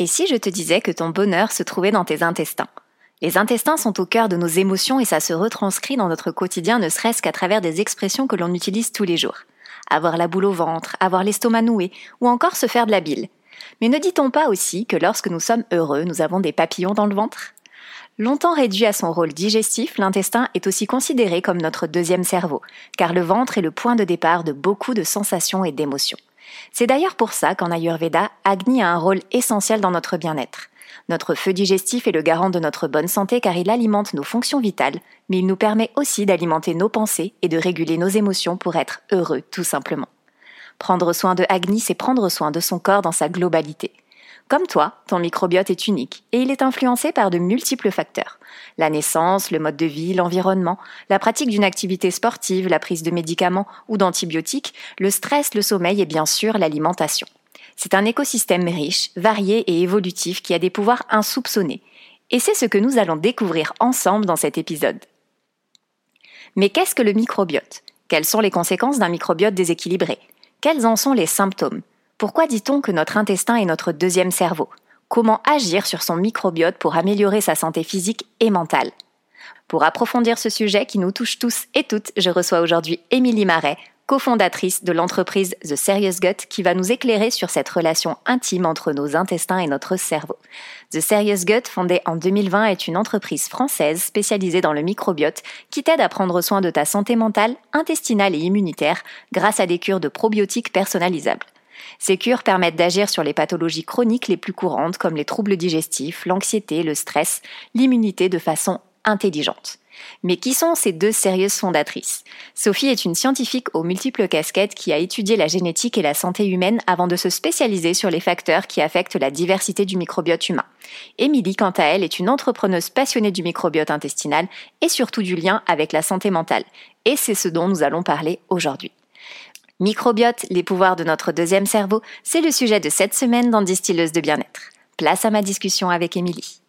Et si je te disais que ton bonheur se trouvait dans tes intestins? Les intestins sont au cœur de nos émotions et ça se retranscrit dans notre quotidien ne serait-ce qu'à travers des expressions que l'on utilise tous les jours. Avoir la boule au ventre, avoir l'estomac noué ou encore se faire de la bile. Mais ne dit-on pas aussi que lorsque nous sommes heureux, nous avons des papillons dans le ventre? Longtemps réduit à son rôle digestif, l'intestin est aussi considéré comme notre deuxième cerveau, car le ventre est le point de départ de beaucoup de sensations et d'émotions. C'est d'ailleurs pour ça qu'en Ayurveda, Agni a un rôle essentiel dans notre bien-être. Notre feu digestif est le garant de notre bonne santé car il alimente nos fonctions vitales, mais il nous permet aussi d'alimenter nos pensées et de réguler nos émotions pour être heureux tout simplement. Prendre soin de Agni, c'est prendre soin de son corps dans sa globalité. Comme toi, ton microbiote est unique et il est influencé par de multiples facteurs. La naissance, le mode de vie, l'environnement, la pratique d'une activité sportive, la prise de médicaments ou d'antibiotiques, le stress, le sommeil et bien sûr l'alimentation. C'est un écosystème riche, varié et évolutif qui a des pouvoirs insoupçonnés. Et c'est ce que nous allons découvrir ensemble dans cet épisode. Mais qu'est-ce que le microbiote? Quelles sont les conséquences d'un microbiote déséquilibré? Quels en sont les symptômes? Pourquoi dit-on que notre intestin est notre deuxième cerveau? Comment agir sur son microbiote pour améliorer sa santé physique et mentale Pour approfondir ce sujet qui nous touche tous et toutes, je reçois aujourd'hui Émilie Marais, cofondatrice de l'entreprise The Serious Gut, qui va nous éclairer sur cette relation intime entre nos intestins et notre cerveau. The Serious Gut, fondée en 2020, est une entreprise française spécialisée dans le microbiote qui t'aide à prendre soin de ta santé mentale, intestinale et immunitaire grâce à des cures de probiotiques personnalisables. Ces cures permettent d'agir sur les pathologies chroniques les plus courantes comme les troubles digestifs, l'anxiété, le stress, l'immunité de façon intelligente. Mais qui sont ces deux sérieuses fondatrices? Sophie est une scientifique aux multiples casquettes qui a étudié la génétique et la santé humaine avant de se spécialiser sur les facteurs qui affectent la diversité du microbiote humain. Émilie, quant à elle, est une entrepreneuse passionnée du microbiote intestinal et surtout du lien avec la santé mentale. Et c'est ce dont nous allons parler aujourd'hui. Microbiote, les pouvoirs de notre deuxième cerveau, c'est le sujet de cette semaine dans Distilleuse de bien-être. Place à ma discussion avec Émilie.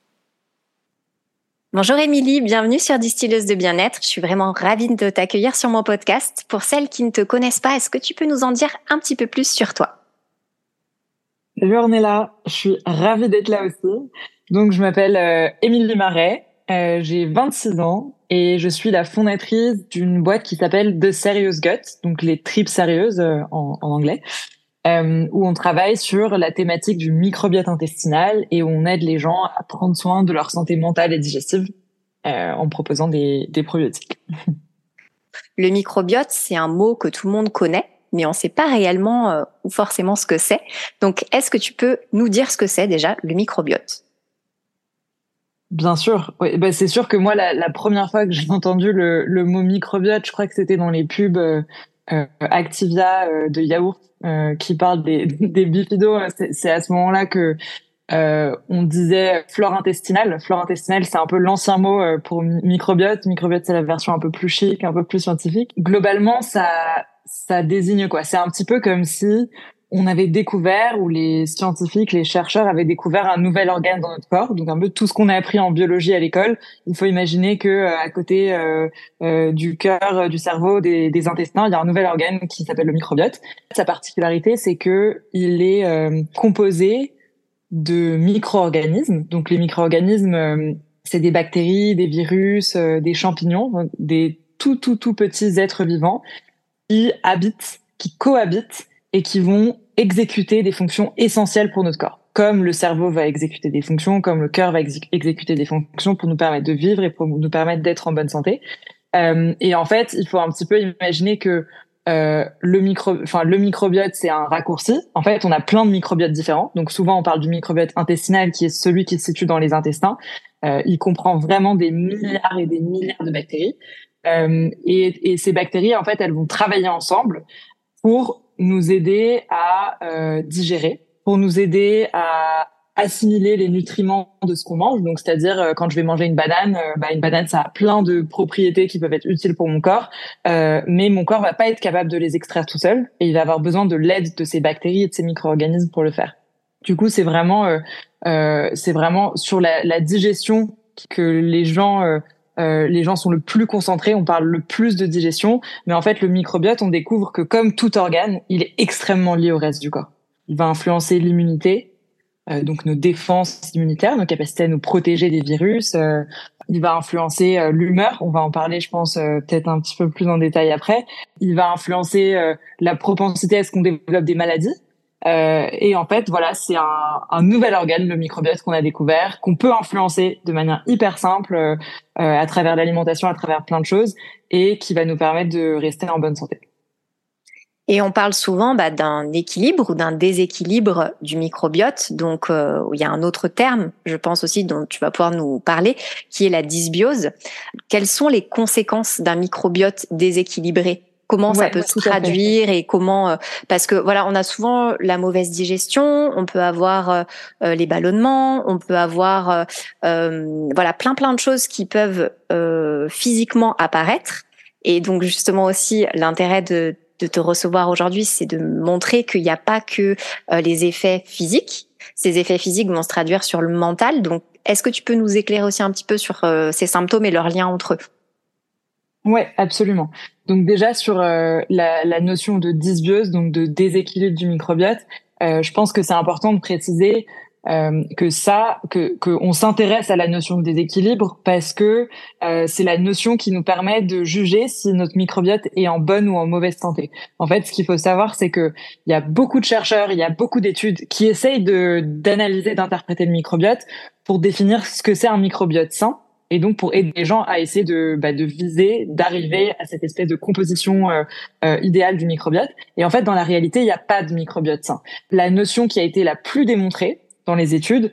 Bonjour Émilie, bienvenue sur Distilleuse de bien-être. Je suis vraiment ravie de t'accueillir sur mon podcast. Pour celles qui ne te connaissent pas, est-ce que tu peux nous en dire un petit peu plus sur toi? Salut Ornella, je suis ravie d'être là aussi. Donc je m'appelle euh, Émilie Marais, euh, j'ai 26 ans et je suis la fondatrice d'une boîte qui s'appelle The Serious Gut, donc les tripes sérieuses euh, en, anglais, euh, où on travaille sur la thématique du microbiote intestinal et où on aide les gens à prendre soin de leur santé mentale et digestive euh, en proposant des, probiotiques. Le microbiote, c'est un mot que tout le monde connaît, mais on ne sait pas réellement ou forcément ce que c'est. Donc, est-ce que tu peux nous dire ce que c'est déjà le microbiote? Bien sûr, oui, bah c'est sûr que moi la, la première fois que j'ai entendu le, le, mot microbiote, je crois que c'était dans les pubs euh, euh Activia euh, de yaourt euh, qui parlent des, des bifidos. C'est à ce moment-là que on disait flore intestinale. Flore intestinale, c'est un peu l'ancien mot pour microbiote. Microbiote, c'est la version un peu plus chic, un peu plus scientifique. Globalement, ça ça désigne quoi C'est un petit peu comme si on avait découvert, ou les scientifiques, les chercheurs avaient découvert un nouvel organe dans notre corps. Donc un peu tout ce qu'on a appris en biologie à l'école. Il faut imaginer que euh, à côté euh, euh, du cœur, du cerveau, des, intestins, il y a un nouvel organe qui s'appelle le microbiote. Sa particularité, c'est que il est composé de micro-organismes. Donc les micro-organismes, c'est des bactéries, des virus, des champignons, des tout tout tout petits êtres vivants qui habitent, qui cohabitent et qui vont exécuter des fonctions essentielles pour notre corps. Comme le cerveau va exécuter des fonctions, comme le cœur va exécuter des fonctions pour nous permettre de vivre et pour nous permettre d'être en bonne santé. Euh, et en fait, il faut un petit peu imaginer que euh, le micro, enfin le microbiote, c'est un raccourci. En fait, on a plein de microbiotes différents. Donc souvent, on parle du microbiote intestinal, qui est celui qui se situe dans les intestins. Euh, il comprend vraiment des milliards et des milliards de bactéries. et, et, ces bactéries, en fait, elles vont travailler ensemble pour nous aider à digérer, pour nous aider à assimiler les nutriments de ce qu'on mange. Donc, c'est-à-dire euh, quand je vais manger une banane, euh, bah, une banane ça a plein de propriétés qui peuvent être utiles pour mon corps, euh, mais mon corps va pas être capable de les extraire tout seul et il va avoir besoin de l'aide de ces bactéries et de ces micro-organismes pour le faire. Du coup, c'est vraiment, euh, c'est vraiment sur la, la, digestion que les gens les gens sont le plus concentrés, on parle le plus de digestion, mais en fait le microbiote, on découvre que comme tout organe, il est extrêmement lié au reste du corps. Il va influencer l'immunité, euh, donc nos défenses immunitaires, nos capacités à nous protéger des virus. Euh, il va influencer euh, l'humeur, on va en parler, je pense, peut-être un petit peu plus en détail après. Il va influencer la propensité à ce qu'on développe des maladies. Et en fait, voilà, c'est un, un, nouvel organe, le microbiote qu'on a découvert, qu'on peut influencer de manière hyper simple à travers l'alimentation, à travers plein de choses, et qui va nous permettre de rester en bonne santé. Et on parle souvent bah, d'un équilibre ou d'un déséquilibre du microbiote. Donc, euh, il y a un autre terme, je pense aussi, dont tu vas pouvoir nous parler, qui est la dysbiose. Quelles sont les conséquences d'un microbiote déséquilibré? Comment ça peut se traduire et comment euh, parce que voilà on a souvent la mauvaise digestion, on peut avoir euh, les ballonnements, on peut avoir voilà plein plein de choses qui peuvent physiquement apparaître et donc justement aussi l'intérêt de de te recevoir aujourd'hui, c'est de montrer qu'il n'y a pas que euh, les effets physiques. Ces effets physiques vont se traduire sur le mental. Donc, est-ce que tu peux nous éclairer aussi un petit peu sur euh, ces symptômes et leurs liens entre eux? Ouais, absolument. Donc déjà sur euh, la, la, notion de dysbiose, donc de déséquilibre du microbiote, je pense que c'est important de préciser euh, que ça, que qu'on s'intéresse à la notion de déséquilibre parce que euh, c'est la notion qui nous permet de juger si notre microbiote est en bonne ou en mauvaise santé. En fait, ce qu'il faut savoir, c'est que il y a beaucoup de chercheurs, il y a beaucoup d'études qui essayent de d'analyser, d'interpréter le microbiote pour définir ce que c'est un microbiote sain et donc pour aider les gens à essayer de, bah, de viser, d'arriver à cette espèce de composition euh, euh, idéale du microbiote. Et en fait, dans la réalité, il n'y a pas de microbiote sain. La notion qui a été la plus démontrée, dans les études,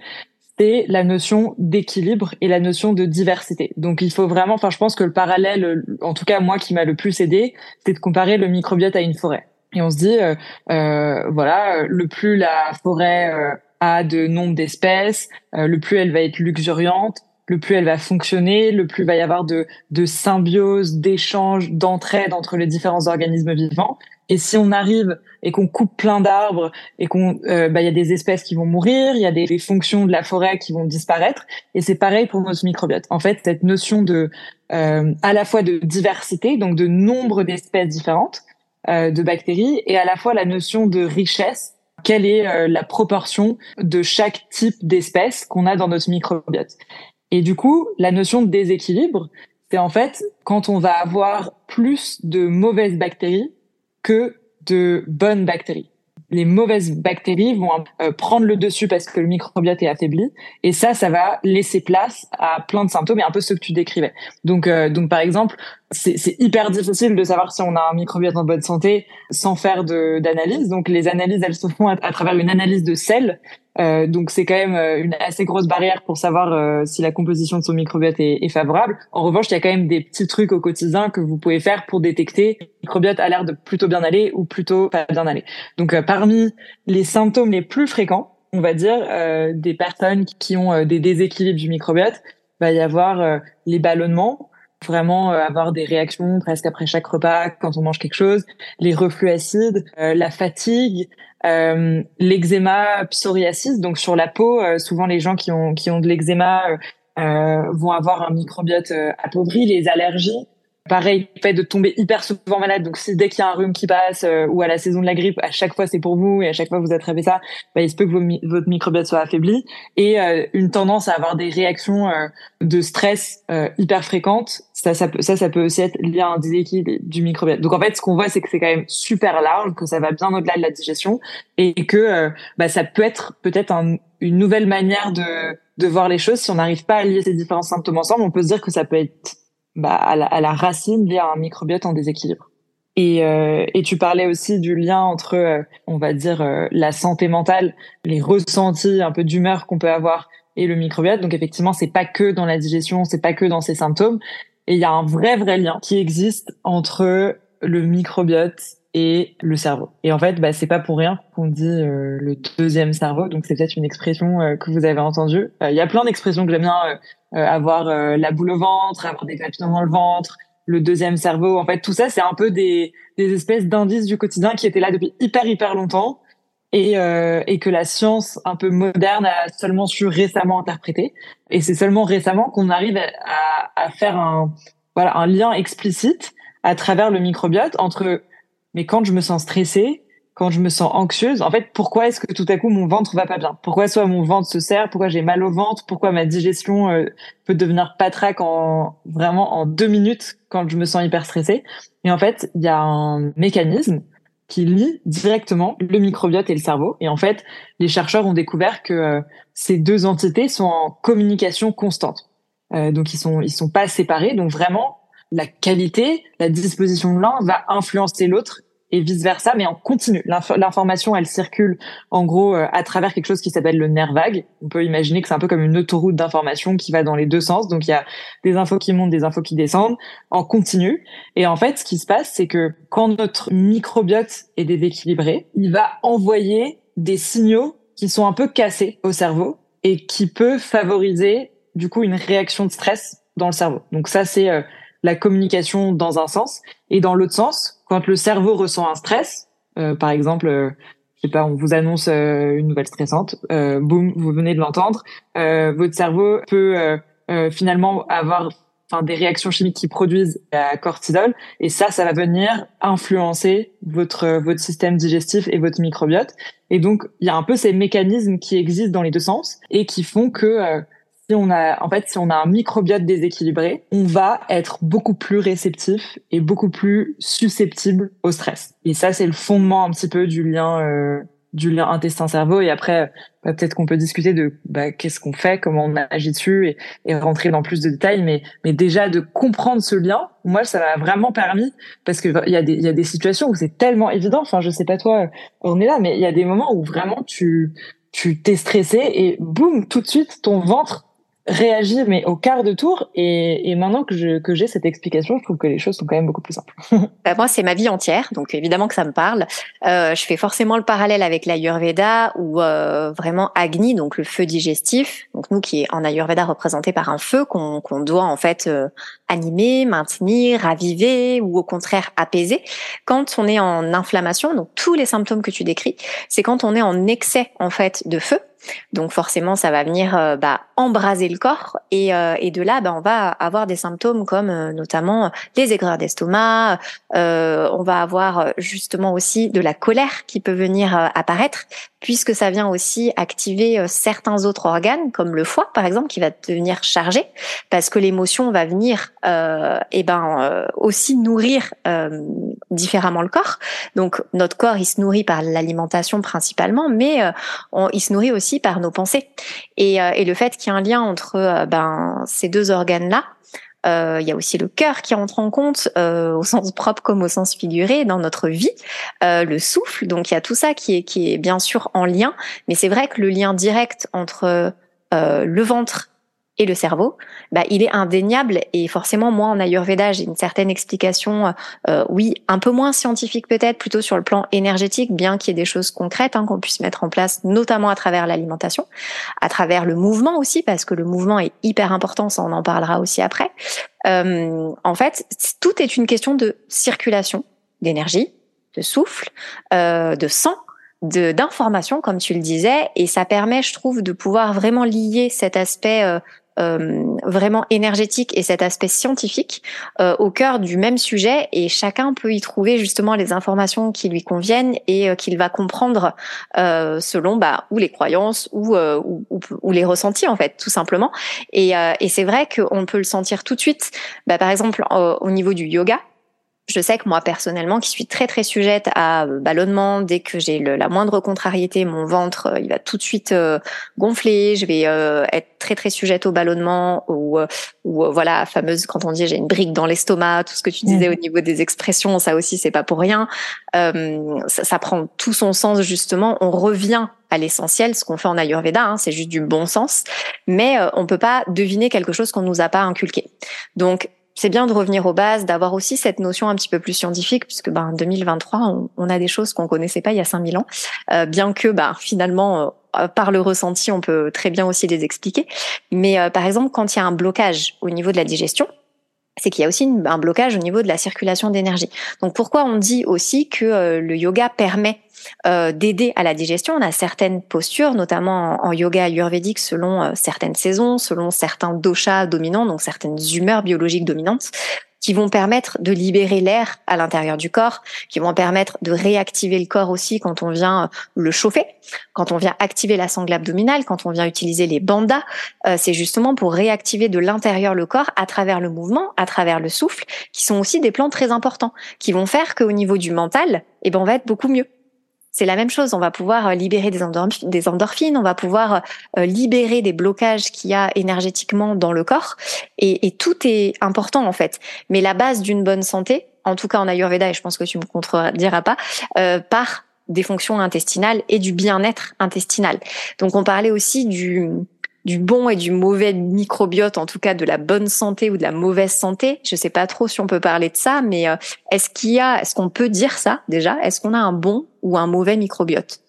c'est la notion d'équilibre et la notion de diversité. Donc il faut vraiment, enfin je pense que le parallèle, en tout cas moi qui m'a le plus aidé, c'est de comparer le microbiote à une forêt. Et on se dit, euh, euh voilà, le plus la forêt euh, a de nombre d'espèces, euh, le plus elle va être luxuriante, le plus elle va fonctionner, le plus va y avoir de, de symbiose, d'échange, d'entraide entre les différents organismes vivants. Et si on arrive et qu'on coupe plein d'arbres et qu'on, euh, bah, il y a des espèces qui vont mourir, il y a des, fonctions de la forêt qui vont disparaître. Et c'est pareil pour notre microbiote. En fait, cette notion de, euh, à la fois de diversité, donc de nombre d'espèces différentes euh, de bactéries, et à la fois la notion de richesse. Quelle est la proportion de chaque type d'espèce qu'on a dans notre microbiote Et du coup, la notion de déséquilibre, c'est en fait quand on va avoir plus de mauvaises bactéries que de bonnes bactéries. Les mauvaises bactéries vont euh, prendre le dessus parce que le microbiote est affaibli, et ça, ça va laisser place à plein de symptômes et un peu ce que tu décrivais. Donc, euh, donc par exemple, c'est hyper difficile de savoir si on a un microbiote en bonne santé sans faire d'analyse. Donc, les analyses, elles se font à, travers une analyse de sel euh, donc c'est quand même euh, une assez grosse barrière pour savoir euh, si la composition de son microbiote est, est, favorable. En revanche, il y a quand même des petits trucs au quotidien que vous pouvez faire pour détecter le microbiote a l'air de plutôt bien aller ou plutôt pas bien aller. Donc parmi les symptômes les plus fréquents, on va dire, des personnes qui ont des déséquilibres du microbiote, va y avoir les ballonnements, vraiment avoir des réactions presque après chaque repas quand on mange quelque chose, les reflux acides, la fatigue, euh, l'eczéma psoriasis, donc sur la peau, euh, souvent les gens qui ont qui ont de l'eczéma euh, euh vont avoir un microbiote appauvri, les allergies. Pareil, le fait de tomber hyper souvent malade. Donc, si dès qu'il y a un rhume qui passe ou à la saison de la grippe, à chaque fois c'est pour vous et à chaque fois vous attrapez ça, bah, il se peut que votre microbiote soit affaibli et une tendance à avoir des réactions de stress hyper fréquentes ça, ça, peut, ça, ça peut aussi être lié à un déséquilibre du microbiote. Donc en fait, ce qu'on voit, c'est que c'est quand même super large, que ça va bien au-delà de la digestion et que euh, bah, ça peut être peut-être un, une nouvelle manière de, de voir les choses. Si on n'arrive pas à lier ces différents symptômes ensemble, on peut se dire que ça peut être bah, à, la, à la racine lié à un microbiote en déséquilibre. Et, euh, et tu parlais aussi du lien entre, euh, on va dire, la santé mentale, les ressentis un peu d'humeur qu'on peut avoir et le microbiote. Donc effectivement, c'est pas que dans la digestion, c'est pas que dans ces symptômes, Et il y a un vrai, vrai lien qui existe entre le microbiote et le cerveau. Et en fait, bah, c'est pas pour rien qu'on dit euh, le deuxième cerveau. Donc c'est peut-être une expression euh, que vous avez entendue. Euh, il y a plein d'expressions que j'aime bien avoir la boule au ventre, avoir des papillons dans le ventre, le deuxième cerveau. En fait, tout ça, c'est un peu des, des espèces d'indices du quotidien qui étaient là depuis hyper hyper longtemps et, et que la science un peu moderne a seulement su récemment interpréter. Et c'est seulement récemment qu'on arrive à, à faire un voilà un lien explicite à travers le microbiote entre mais quand je me sens stressée, quand je me sens anxieuse, en fait, pourquoi est-ce que tout à coup mon ventre va pas bien? Pourquoi soit mon ventre se serre? Pourquoi j'ai mal au ventre? Pourquoi ma digestion euh, peut devenir patraque en vraiment en deux minutes quand je me sens hyper stressée? Et en fait, il y a un mécanisme qui lie directement le microbiote et le cerveau. Et en fait, les chercheurs ont découvert que euh, ces deux entités sont en communication constante. Euh, donc ils sont ils sont pas séparés. Donc vraiment, la qualité, la disposition de l'un va influencer l'autre et vice versa, mais en continu. L'information, elle circule en gros euh, à travers quelque chose qui s'appelle le nerf vague. On peut imaginer que c'est un peu comme une autoroute d'information qui va dans les deux sens. Donc il y a des infos qui montent, des infos qui descendent en continu. Et en fait, ce qui se passe, c'est que quand notre microbiote est déséquilibré, il va envoyer des signaux qui sont un peu cassés au cerveau et qui peut favoriser du coup une réaction de stress dans le cerveau. Donc ça, c'est euh, la communication dans un sens et dans l'autre sens, quand le cerveau ressent un stress, euh, par exemple, euh, je sais pas, on vous annonce euh, une nouvelle stressante, boum, vous venez de l'entendre, votre cerveau peut finalement avoir enfin des réactions chimiques qui produisent la cortisol et ça ça va venir influencer votre votre système digestif et votre microbiote. Et donc il y a un peu ces mécanismes qui existent dans les deux sens et qui font que on a, en fait, si on a un microbiote déséquilibré, on va être beaucoup plus réceptif et beaucoup plus susceptible au stress. Et ça, c'est le fondement un petit peu du lien, euh, du lien intestin-cerveau. Et après, bah, peut-être qu'on peut discuter de bah, qu'est-ce qu'on fait, comment on agit dessus et, et, rentrer dans plus de détails. Mais, mais déjà de comprendre ce lien, moi, ça m'a vraiment permis parce que il y a des, il y a des situations où c'est tellement évident. Enfin, je sais pas toi, on est là, mais il y a des moments où vraiment tu tu t'es stressé et boum, tout de suite, ton ventre réagir mais au quart de tour. Et, et maintenant que je que j'ai cette explication je trouve que les choses sont quand même beaucoup plus simples. Bah, moi c'est ma vie entière donc évidemment que ça me parle. Euh, je fais forcément le parallèle avec l'ayurveda ou euh, vraiment agni donc le feu digestif donc nous qui est en ayurveda représenté par un feu qu'on qu'on doit en fait euh, animer maintenir raviver ou au contraire apaiser. Quand on est en inflammation donc tous les symptômes que tu décris c'est quand on est en excès en fait de feu donc forcément, ça va venir euh, bah, embraser le corps et, euh, et, de là, bah, on va avoir des symptômes comme euh, notamment les aigreurs d'estomac. on va avoir justement aussi de la colère qui peut venir apparaître puisque ça vient aussi activer certains autres organes comme le foie par exemple qui va devenir chargé parce que l'émotion va venir et ben aussi nourrir différemment le corps. Donc notre corps il se nourrit par l'alimentation principalement, mais il se nourrit aussi par nos pensées. Et, euh, et le fait qu'il y ait un lien entre euh, ben, ces deux organes-là, euh, il y a aussi le cœur qui entre en compte au sens propre comme au sens figuré dans notre vie, le souffle. Donc il y a tout ça qui est qui est bien sûr en lien, mais c'est vrai que le lien direct entre le ventre et le cerveau, bah, il est indéniable et forcément moi en Ayurveda j'ai une certaine explication, euh, oui un peu moins scientifique peut-être, plutôt sur le plan énergétique, bien qu'il y ait des choses concrètes hein, qu'on puisse mettre en place, notamment à travers l'alimentation, à travers le mouvement aussi parce que le mouvement est hyper important, ça on en parlera aussi après. Euh, en fait, tout est une question de circulation d'énergie, de souffle, euh, de sang d'informations comme tu le disais et ça permet je trouve de pouvoir vraiment lier cet aspect euh, vraiment énergétique et cet aspect scientifique euh, au cœur du même sujet. Et chacun peut y trouver justement les informations qui lui conviennent et euh, qu'il va comprendre euh, selon bah, ou les croyances ou, ou, ou, les ressentis en fait tout simplement. Et, et c'est vrai qu'on peut le sentir tout de suite. Bah, par exemple au niveau du yoga je sais que moi personnellement, qui suis très très sujette à euh, ballonnement, dès que j'ai la moindre contrariété, mon ventre euh, il va tout de suite euh, gonfler. Je vais être très très sujette au ballonnement ou ou voilà fameuse quand on dit j'ai une brique dans l'estomac, tout ce que tu disais mmh. au niveau des expressions, ça aussi c'est pas pour rien. Euh, ça, ça, prend tout son sens justement. On revient à l'essentiel, ce qu'on fait en Ayurveda, hein, c'est juste du bon sens, mais on peut pas deviner quelque chose qu'on nous a pas inculqué. Donc c'est bien de revenir aux bases, d'avoir aussi cette notion un petit peu plus scientifique, puisque ben 2023, on, a des choses qu'on connaissait pas il y a 5000 ans, euh, bien que ben finalement euh, par le ressenti, on peut très bien aussi les expliquer. Mais euh, par exemple, quand il y a un blocage au niveau de la digestion, c'est qu'il y a aussi un blocage au niveau de la circulation d'énergie. Donc pourquoi on dit aussi que le yoga permet euh, d'aider à la digestion? On a certaines postures, notamment en, yoga ayurvédique, selon euh, certaines saisons, selon certains doshas dominants, donc certaines humeurs biologiques dominantes qui vont permettre de libérer l'air à l'intérieur du corps, qui vont permettre de réactiver le corps aussi quand on vient euh, le chauffer, quand on vient activer la sangle abdominale, quand on vient utiliser les bandas. c'est justement pour réactiver de l'intérieur le corps à travers le mouvement, à travers le souffle, qui sont aussi des plans très importants, qui vont faire qu'au niveau du mental, eh ben, on va être beaucoup mieux c'est la même chose. On va pouvoir euh, libérer des, endorphines, on va pouvoir euh, libérer des blocages qu'il y a énergétiquement dans le corps. Et, tout est important en fait. Mais la base d'une bonne santé, en tout cas en Ayurveda, et je pense que tu me contrediras pas, euh, par des fonctions intestinales et du bien-être intestinal. Donc on parlait aussi du du bon et du mauvais microbiote, en tout cas de la bonne santé ou de la mauvaise santé. Je sais pas trop si on peut parler de ça, mais euh, est-ce qu'il y a, est-ce qu'on peut dire ça déjà? Est-ce qu'on a un bon ou un mauvais microbiote?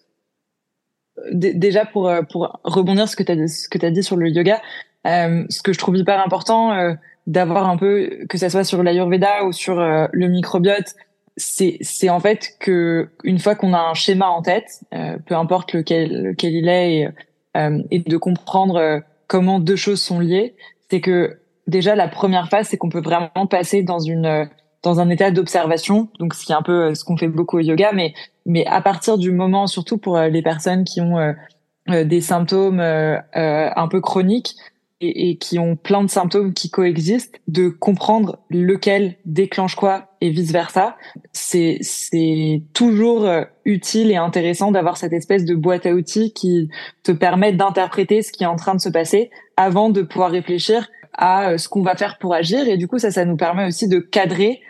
Déjà pour euh, pour rebondir ce que tu ce que as dit sur le yoga, euh, ce que je trouve hyper important euh, d'avoir un peu que ça soit sur l'ayurveda ou sur le microbiote, c'est c'est en fait que une fois qu'on a un schéma en tête, peu importe lequel lequel il est euh, et de comprendre euh, comment deux choses sont liées, c'est que déjà la première phase, c'est qu'on peut vraiment passer dans une euh, dans un état d'observation, donc ce qui est un peu ce qu'on fait beaucoup au yoga, mais mais à partir du moment, surtout pour les personnes qui ont des symptômes un peu chroniques, et, qui ont plein de symptômes qui coexistent, de comprendre lequel déclenche quoi et vice versa, c'est c'est toujours euh, utile et intéressant d'avoir cette espèce de boîte à outils qui te permet d'interpréter ce qui est en train de se passer avant de pouvoir réfléchir à euh, ce qu'on va faire pour agir. Et du coup ça ça nous permet aussi de cadrer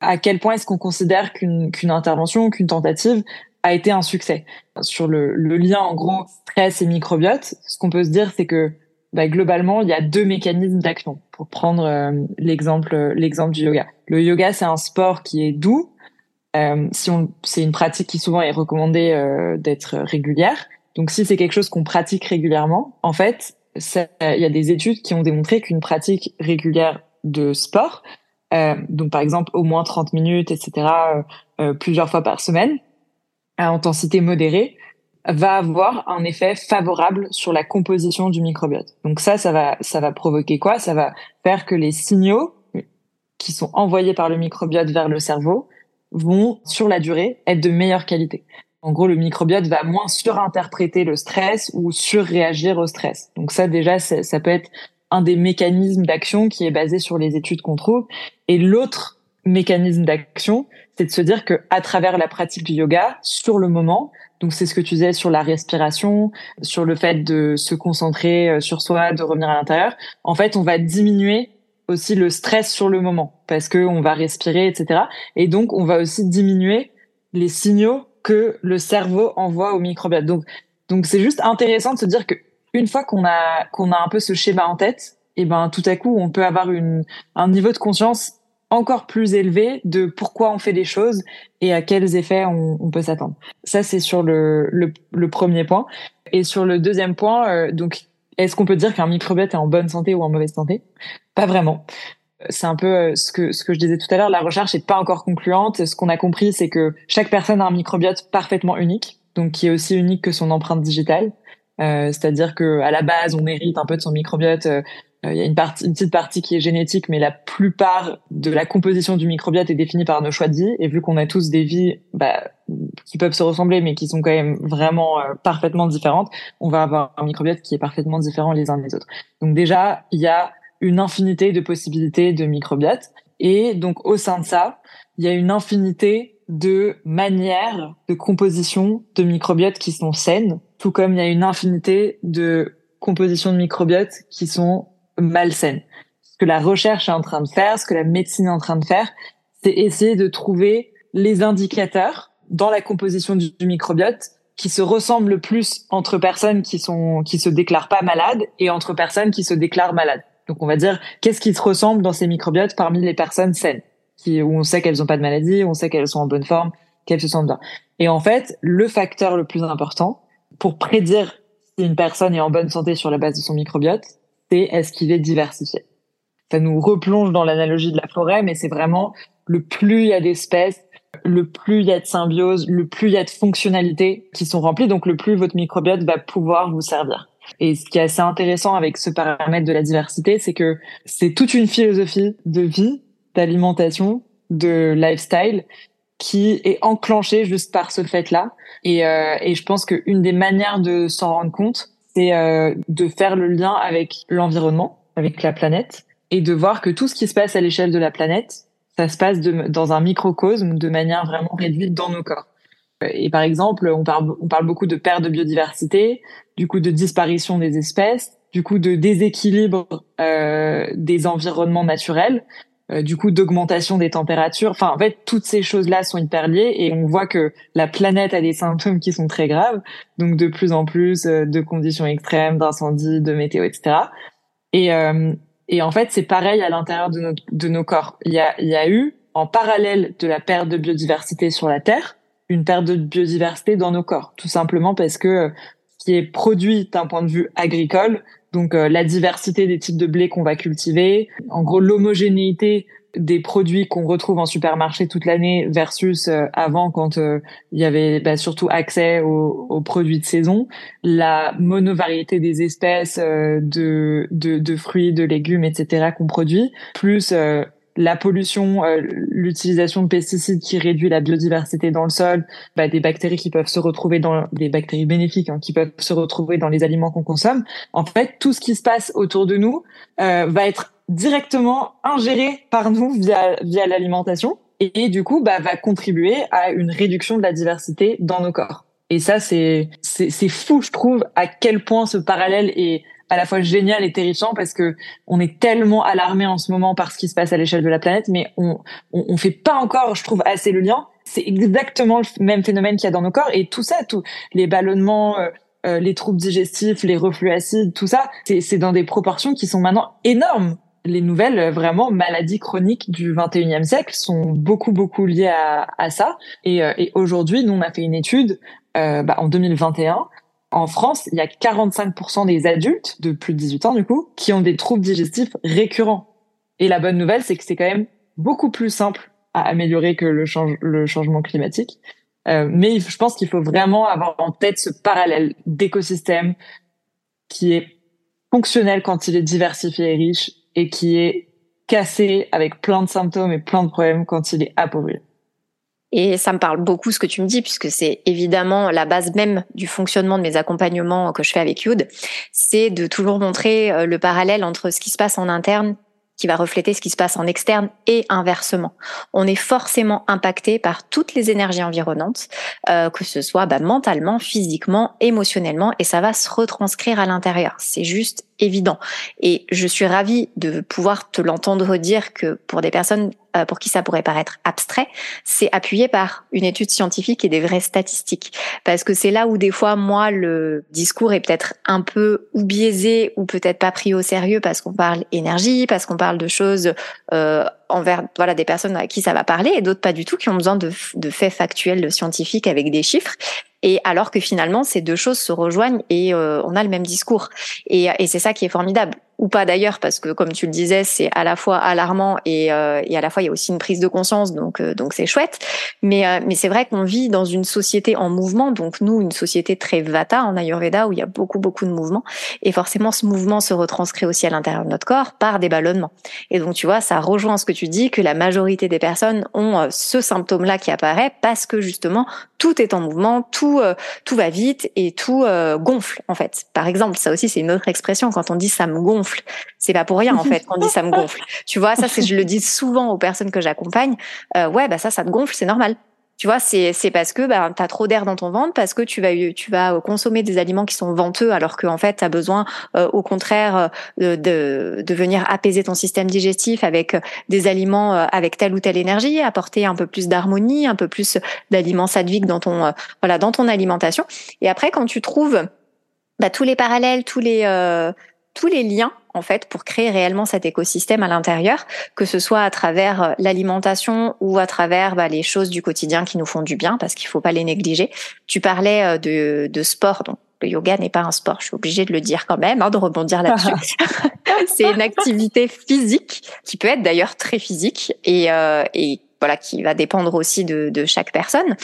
à quel point est-ce qu'on considère qu'une qu'une intervention qu'une tentative a été un succès. Sur le, le lien en gros stress et microbiote ce qu'on peut se dire c'est que bah, globalement, il y a deux mécanismes d'action. Pour prendre euh, l'exemple l'exemple du yoga. Le yoga, c'est un sport qui est doux. Euh, si on, c'est une pratique qui souvent est recommandée euh, d'être régulière. Donc, si c'est quelque chose qu'on pratique régulièrement, en fait, il y a des études qui ont démontré qu'une pratique régulière de sport, euh, donc par exemple au moins 30 minutes, etc., plusieurs fois par semaine, à intensité modérée, va avoir un effet favorable sur la composition du microbiote. Donc ça, ça va, ça va provoquer quoi? Ça va faire que les signaux qui sont envoyés par le microbiote vers le cerveau vont, sur la durée, être de meilleure qualité. En gros, le microbiote va moins surinterpréter le stress ou surréagir au stress. Donc ça, déjà, ça peut être un des mécanismes d'action qui est basé sur les études qu'on trouve. Et l'autre mécanisme d'action, c'est de se dire que à travers la pratique du yoga, sur le moment, donc c'est ce que tu disais sur la respiration, sur le fait de se concentrer euh, sur soi, de revenir à l'intérieur. En fait, on va diminuer aussi le stress sur le moment parce que on va respirer, etc. Et donc on va aussi diminuer les signaux que le cerveau envoie au microbiote. Donc donc c'est juste intéressant de se dire que une fois qu'on a qu'on a un peu ce schéma en tête, et eh ben tout à coup on peut avoir une un niveau de conscience encore plus élevé de pourquoi on fait les choses et à quels effets on, peut s'attendre. Ça, c'est sur le, premier point. Et sur le deuxième point, euh, donc, est-ce qu'on peut dire qu'un microbiote est en bonne santé ou en mauvaise santé? Pas vraiment. C'est un peu euh, ce que ce que je disais tout à l'heure. La recherche n'est pas encore concluante. Ce qu'on a compris, c'est que chaque personne a un microbiote parfaitement unique, donc qui est aussi unique que son empreinte digitale. Euh, c'est-à-dire que à la base, on hérite un peu de son microbiote euh, euh, il y a une, partie, une petite partie qui est génétique, mais la plupart de la composition du microbiote est définie par nos choix de vie. Et vu qu'on a tous des vies bah, qui peuvent se ressembler, mais qui sont quand même vraiment parfaitement différentes, on va avoir un microbiote qui est parfaitement différent les uns des autres. Donc déjà, il y a une infinité de possibilités de microbiote. Et donc au sein de ça, il y a une infinité de manières de composition de microbiote qui sont saines, tout comme il y a une infinité de compositions de microbiote qui sont malsaine. Ce que la recherche est en train de faire, ce que la médecine est en train de faire, c'est essayer de trouver les indicateurs dans la composition du, microbiote qui se ressemblent le plus entre personnes qui sont qui se déclarent pas malades et entre personnes qui se déclarent malades. Donc on va dire qu'est-ce qui se ressemble dans ces microbiotes parmi les personnes saines, qui, où on sait qu'elles n'ont pas de maladie, on sait qu'elles sont en bonne forme, qu'elles se sentent bien. Et en fait, le facteur le plus important pour prédire si une personne est en bonne santé sur la base de son microbiote, c'est est-ce qu'il est diversifié. Ça nous replonge dans l'analogie de la forêt, mais c'est vraiment le plus il y a d'espèces, le plus il y a de symbiose, le plus il y a de fonctionnalités qui sont remplies, donc le plus votre microbiote va pouvoir vous servir. Et ce qui est assez intéressant avec ce paramètre de la diversité, c'est que c'est toute une philosophie de vie, d'alimentation, de lifestyle qui est enclenchée juste par ce fait-là. Et, euh, et je pense qu'une des manières de s'en rendre compte, c'est euh, de faire le lien avec l'environnement, avec la planète, et de voir que tout ce qui se passe à l'échelle de la planète, ça se passe dans un microcosme de manière vraiment réduite dans nos corps. Et par exemple, on parle, on parle beaucoup de perte de biodiversité, du coup de disparition des espèces, du coup de déséquilibre euh, des environnements naturels, euh, du coup d'augmentation des températures. Enfin, en fait, toutes ces choses-là sont hyper liées et on voit que la planète a des symptômes qui sont très graves, donc de plus en plus euh, de conditions extrêmes, d'incendies, de météo, etc. Et, euh, et en fait, c'est pareil à l'intérieur de, de nos corps. Il y, a, il y a eu, en parallèle de la perte de biodiversité sur la Terre, une perte de biodiversité dans nos corps, tout simplement parce que euh, ce qui est produit d'un point de vue agricole, donc euh, la diversité des types de blé qu'on va cultiver, en gros l'homogénéité des produits qu'on retrouve en supermarché toute l'année versus euh, avant quand il y avait bah, surtout accès aux, aux, produits de saison, la monovariété des espèces de, de, de, fruits, de légumes, etc. qu'on produit, plus la pollution, euh, l'utilisation de pesticides qui réduit la biodiversité dans le sol, bah, des bactéries qui peuvent se retrouver dans des bactéries bénéfiques hein, qui peuvent se retrouver dans les aliments qu'on consomme. En fait, tout ce qui se passe autour de nous euh, va être directement ingéré par nous via via l'alimentation et, du coup bah, va contribuer à une réduction de la diversité dans nos corps. Et ça c'est c'est fou je trouve à quel point ce parallèle est à la fois génial et terrifiant parce que on est tellement alarmé en ce moment par ce qui se passe à l'échelle de la planète, mais on, on, on fait pas encore, je trouve, assez le lien. C'est exactement le même phénomène qu'il y a dans nos corps et tout ça, tous les ballonnements, euh, euh, les troubles digestifs, les reflux acides, tout ça, c'est dans des proportions qui sont maintenant énormes. Les nouvelles euh, vraiment maladies chroniques du 21e siècle sont beaucoup beaucoup liées à, à ça. Et, et aujourd'hui, nous on a fait une étude euh, bah, en 2021 en France, il y a 45% des adultes de plus de 18 ans, du coup, qui ont des troubles digestifs récurrents. Et la bonne nouvelle, c'est que c'est quand même beaucoup plus simple à améliorer que le, changement climatique. Euh, mais je pense qu'il faut vraiment avoir en tête ce parallèle d'écosystème qui est fonctionnel quand il est diversifié et riche et qui est cassé avec plein de symptômes et plein de problèmes quand il est appauvri. Et ça me parle beaucoup ce que tu me dis, puisque c'est évidemment la base même du fonctionnement de mes accompagnements que je fais avec Youd, c'est de toujours montrer euh, le parallèle entre ce qui se passe en interne qui va refléter ce qui se passe en externe et inversement. On est forcément impacté par toutes les énergies environnantes, euh, que ce soit bah, mentalement, physiquement, émotionnellement, et ça va se retranscrire à l'intérieur. C'est juste évident. Et je suis ravie de pouvoir te l'entendre dire que pour des personnes euh, pour qui ça pourrait paraître abstrait, c'est appuyé par une étude scientifique et des vraies statistiques. Parce que c'est là où des fois, moi, le discours est peut-être un peu ou biaisé ou peut-être pas pris au sérieux parce qu'on parle énergie, parce qu'on parle de choses euh, envers voilà des personnes à qui ça va parler et d'autres pas du tout qui ont besoin de, de faits factuels, scientifiques avec des chiffres. Et alors que finalement, ces deux choses se rejoignent et euh, on a le même discours. Et, et c'est ça qui est formidable ou pas d'ailleurs, parce que comme tu le disais, c'est à la fois alarmant et, euh, et, à la fois il y a aussi une prise de conscience, donc euh, donc c'est chouette. Mais euh, mais c'est vrai qu'on vit dans une société en mouvement, donc nous une société très vata en Ayurveda où il y a beaucoup beaucoup de mouvements, et forcément ce mouvement se retranscrit aussi à l'intérieur de notre corps par des ballonnements. Et donc tu vois, ça rejoint ce que tu dis que la majorité des personnes ont ce symptôme-là qui apparaît parce que justement tout est en mouvement, tout tout va vite et tout gonfle en fait. Par exemple, ça aussi c'est une autre expression quand on dit ça me gonfle c'est pas pour rien en fait qu'on dit ça me gonfle. Tu vois, ça c'est je le dis souvent aux personnes que j'accompagne. Euh, ouais, bah ça, ça te gonfle, c'est normal. Tu vois, c'est c'est parce que bah, tu as trop d'air dans ton ventre, parce que tu vas tu vas consommer des aliments qui sont venteux, alors qu'en fait tu as besoin euh, au contraire euh, de, de venir apaiser ton système digestif avec des aliments avec telle ou telle énergie, apporter un peu plus d'harmonie, un peu plus d'aliments sadviques dans ton voilà dans ton alimentation. Et après quand tu trouves bah, tous les parallèles, tous les tous les liens en fait pour créer réellement cet écosystème à l'intérieur, que ce soit à travers euh, l'alimentation ou à travers bah, les choses du quotidien qui nous font du bien, parce qu'il faut pas les négliger. Tu parlais euh, de, de sport, donc le yoga n'est pas un sport, je suis obligée de le dire quand même, hein, de rebondir là-dessus. c'est une activité physique qui peut être d'ailleurs très physique et, euh, et voilà qui va dépendre aussi de, de chaque personne,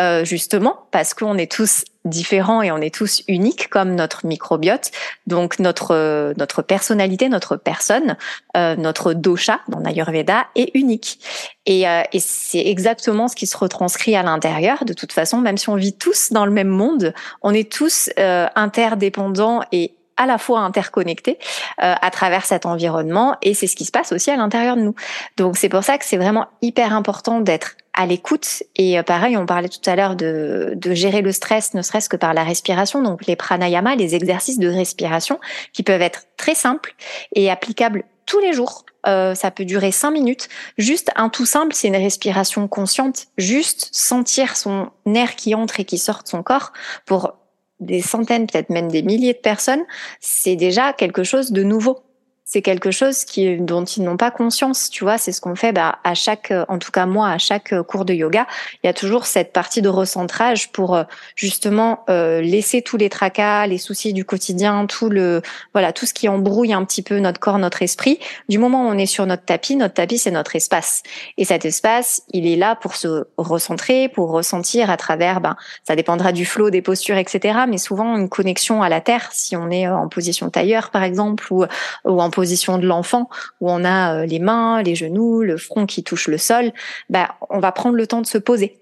euh, justement parce qu'on est tous différents et on est tous uniques comme notre microbiote. Donc notre notre personnalité, notre personne, euh, notre dosha dans l'Ayurveda est unique. Et, euh, et c'est exactement ce qui se retranscrit à l'intérieur. De toute façon, même si on vit tous dans le même monde, on est tous euh, interdépendants et à la fois interconnectés euh, à travers cet environnement et c'est ce qui se passe aussi à l'intérieur de nous. Donc c'est pour ça que c'est vraiment hyper important d'être à l'écoute et euh, pareil on parlait tout à l'heure de, de gérer le stress ne serait-ce que par la respiration donc les pranayama les exercices de respiration qui peuvent être très simples et applicables tous les jours euh, ça peut durer cinq minutes. Juste un tout simple, c'est une respiration consciente. Juste sentir son air qui entre et qui sort de son corps pour des centaines, peut-être même des milliers de personnes, c'est déjà quelque chose de nouveau c'est quelque chose qui, dont ils n'ont pas conscience, tu vois. C'est ce qu'on fait bah, à chaque, euh, en tout cas moi, à chaque euh, cours de yoga. Il y a toujours cette partie de recentrage pour euh, justement euh, laisser tous les tracas, les soucis du quotidien, tout le, voilà, tout ce qui embrouille un petit peu notre corps, notre esprit. Du moment où on est sur notre tapis, notre tapis c'est notre espace. Et cet espace, il est là pour se recentrer, pour ressentir à travers, ben, ça dépendra du flot, des postures, etc. Mais souvent une connexion à la terre, si on est en position tailleur par exemple, ou, ou en position position de l'enfant où on a euh, les mains, les genoux, le front qui touche le sol, bah, on va prendre le temps de se poser,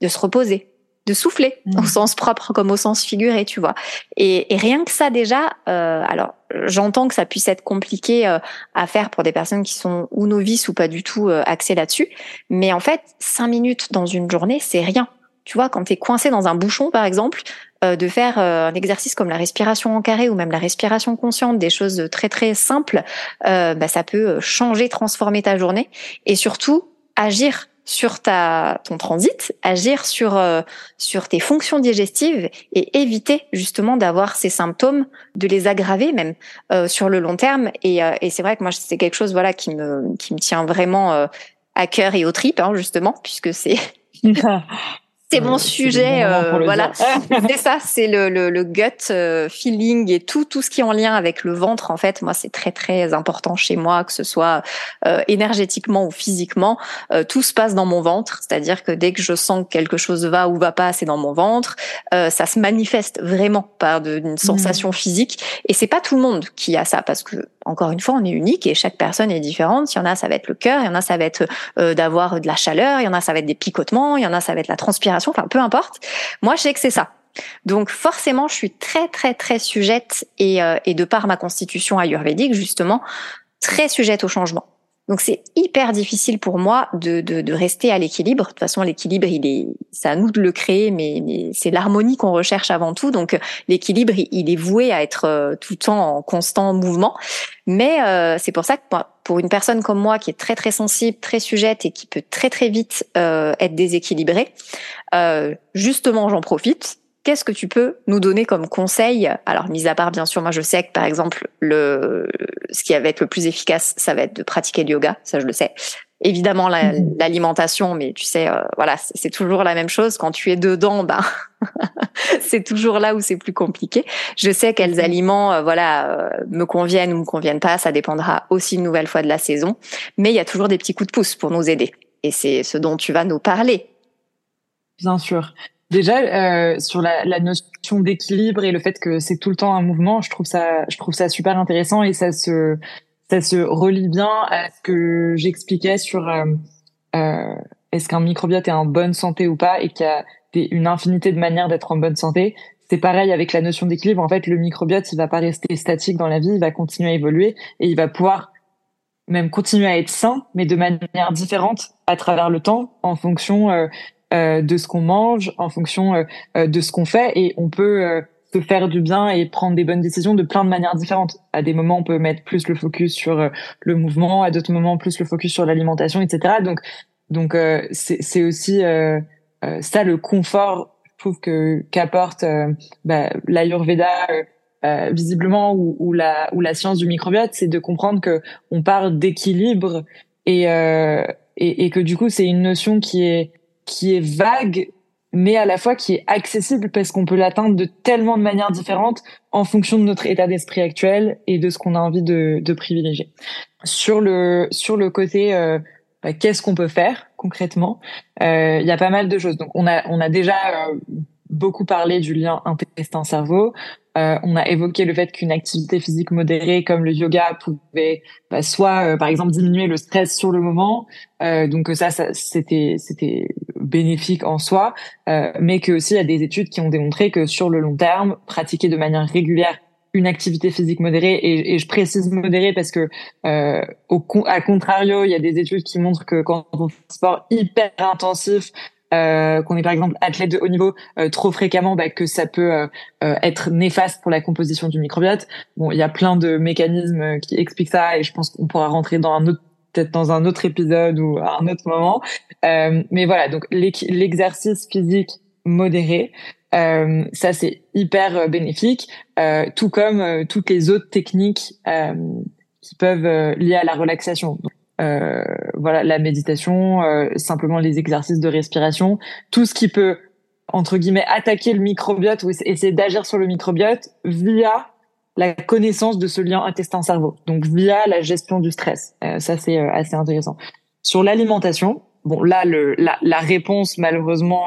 de se reposer, de souffler mmh. au sens propre comme au sens figuré, tu vois. Et, rien que ça déjà, euh, alors j'entends que ça puisse être compliqué euh, à faire pour des personnes qui sont ou novices ou pas du tout axées là-dessus, mais en fait, cinq minutes dans une journée, c'est rien. Tu vois, quand tu es coincé dans un bouchon, par exemple, euh, de faire euh, un exercice comme la respiration en carré ou même la respiration consciente, des choses très très simples, euh, bah, ça peut changer, transformer ta journée et surtout agir sur ta ton transit, agir sur sur tes fonctions digestives et éviter justement d'avoir ces symptômes, de les aggraver même sur le long terme. Et, et c'est vrai que moi c'est quelque chose voilà qui me qui me tient vraiment à cœur et au tripes hein, justement puisque c'est c'est mon sujet, euh, voilà. c'est ça, c'est le, le, le, gut euh, feeling et tout, tout ce qui est en lien avec le ventre. En fait, moi, c'est très très important chez moi, que ce soit euh, énergétiquement ou physiquement. tout se passe dans mon ventre, c'est-à-dire que dès que je sens que quelque chose va ou va pas, c'est dans mon ventre. ça se manifeste vraiment par une sensation mmh. physique. Et c'est pas tout le monde qui a ça, parce que encore une fois, on est unique et chaque personne est différente. Il y en a, ça va être le cœur, il y en a, ça va être euh, d'avoir de la chaleur, il y en a, ça va être des picotements, il y en a, ça va être la transpiration, enfin peu importe. Moi, je sais que c'est ça. Donc forcément, je suis très très très sujette et, euh, de par ma constitution ayurvédique justement, très sujette au changement. Donc c'est hyper difficile pour moi de, de, de rester à l'équilibre. De toute façon, l'équilibre, il est, c'est à nous de le créer, mais, mais c'est l'harmonie qu'on recherche avant tout. Donc l'équilibre, il est voué à être euh, tout le temps en constant mouvement. Mais euh, c'est pour ça que pour une personne comme moi qui est très très sensible, très sujette et qui peut très très vite euh, être déséquilibrée, euh, justement, j'en profite qu'est-ce que tu peux nous donner comme conseil? Alors, mis à part, bien sûr, moi, je sais que, par exemple, le, ce qui va être le plus efficace, ça va être de pratiquer le yoga, ça, je le sais. Évidemment, mhm. l'alimentation, mais tu sais, euh, voilà, c'est toujours la même chose. Quand tu es dedans, ben, c'est toujours là où c'est plus compliqué. Je sais quels mhm. aliments, euh, voilà, euh, me conviennent ou me conviennent pas. Ça dépendra aussi une nouvelle fois de la saison. Mais il y a toujours des petits coups de pouce pour nous aider. Et c'est ce dont tu vas nous parler. Bien sûr. Déjà euh, sur la, la notion d'équilibre et le fait que c'est tout le temps un mouvement, je trouve ça, je trouve ça super intéressant et ça se, ça se relie bien à ce que j'expliquais sur euh, euh, est-ce qu'un microbiote est en bonne santé ou pas et qu'il y a une infinité de manières d'être en bonne santé. C'est pareil avec la notion d'équilibre. En fait, le microbiote, il va pas rester statique dans la vie, il va continuer à évoluer et il va pouvoir même continuer à être sain, mais de manière différente à travers le temps, en fonction euh, de ce qu'on mange, en fonction euh, euh, de ce qu'on fait, et on peut se faire du bien et prendre des bonnes décisions de plein de manières différentes. À des moments, on peut mettre plus le focus sur le mouvement, à d'autres moments, plus le focus sur l'alimentation, etc. Donc, donc c'est aussi ça le confort, je trouve que qu'apporte bah, l'Ayurveda, visiblement ou, la ou la science du microbiote, c'est de comprendre que on parle d'équilibre et, et, et que du coup c'est une notion qui est qui est vague mais à la fois qui est accessible parce qu'on peut l'atteindre de tellement de manières différentes en fonction de notre état d'esprit actuel et de ce qu'on a envie de, de, privilégier. Sur le sur le côté euh, bah, qu'est-ce qu'on peut faire concrètement, euh, il y a pas mal de choses. Donc on a on a déjà euh, beaucoup parlé du lien intestin-cerveau. Euh, on a évoqué le fait qu'une activité physique modérée comme le yoga pouvait bah, soit, euh, par exemple, diminuer le stress sur le moment, euh, donc ça, ça c'était c'était bénéfique en soi, euh, mais que aussi il y a des études qui ont démontré que sur le long terme, pratiquer de manière régulière une activité physique modérée et, et je précise modérée parce que au à contrario il y a des études qui montrent que quand on fait un sport hyper intensif euh, qu'on est par exemple athlète de haut niveau euh, trop fréquemment, bah, que ça peut euh, être néfaste pour la composition du microbiote. Bon, il y a plein de mécanismes qui expliquent ça et je pense qu'on pourra rentrer dans un autre peut-être dans un autre épisode ou à un autre moment. mais voilà, donc l'exercice physique modéré, ça c'est hyper bénéfique, tout comme toutes les autres techniques qui peuvent lier à la relaxation. Euh, voilà, la méditation, euh, simplement les exercices de respiration, tout ce qui peut entre guillemets attaquer le microbiote ou essayer d'agir sur le microbiote via la connaissance de ce lien intestin-cerveau. Donc via la gestion du stress. Euh, ça c'est assez intéressant. Sur l'alimentation, bon là le la, la réponse malheureusement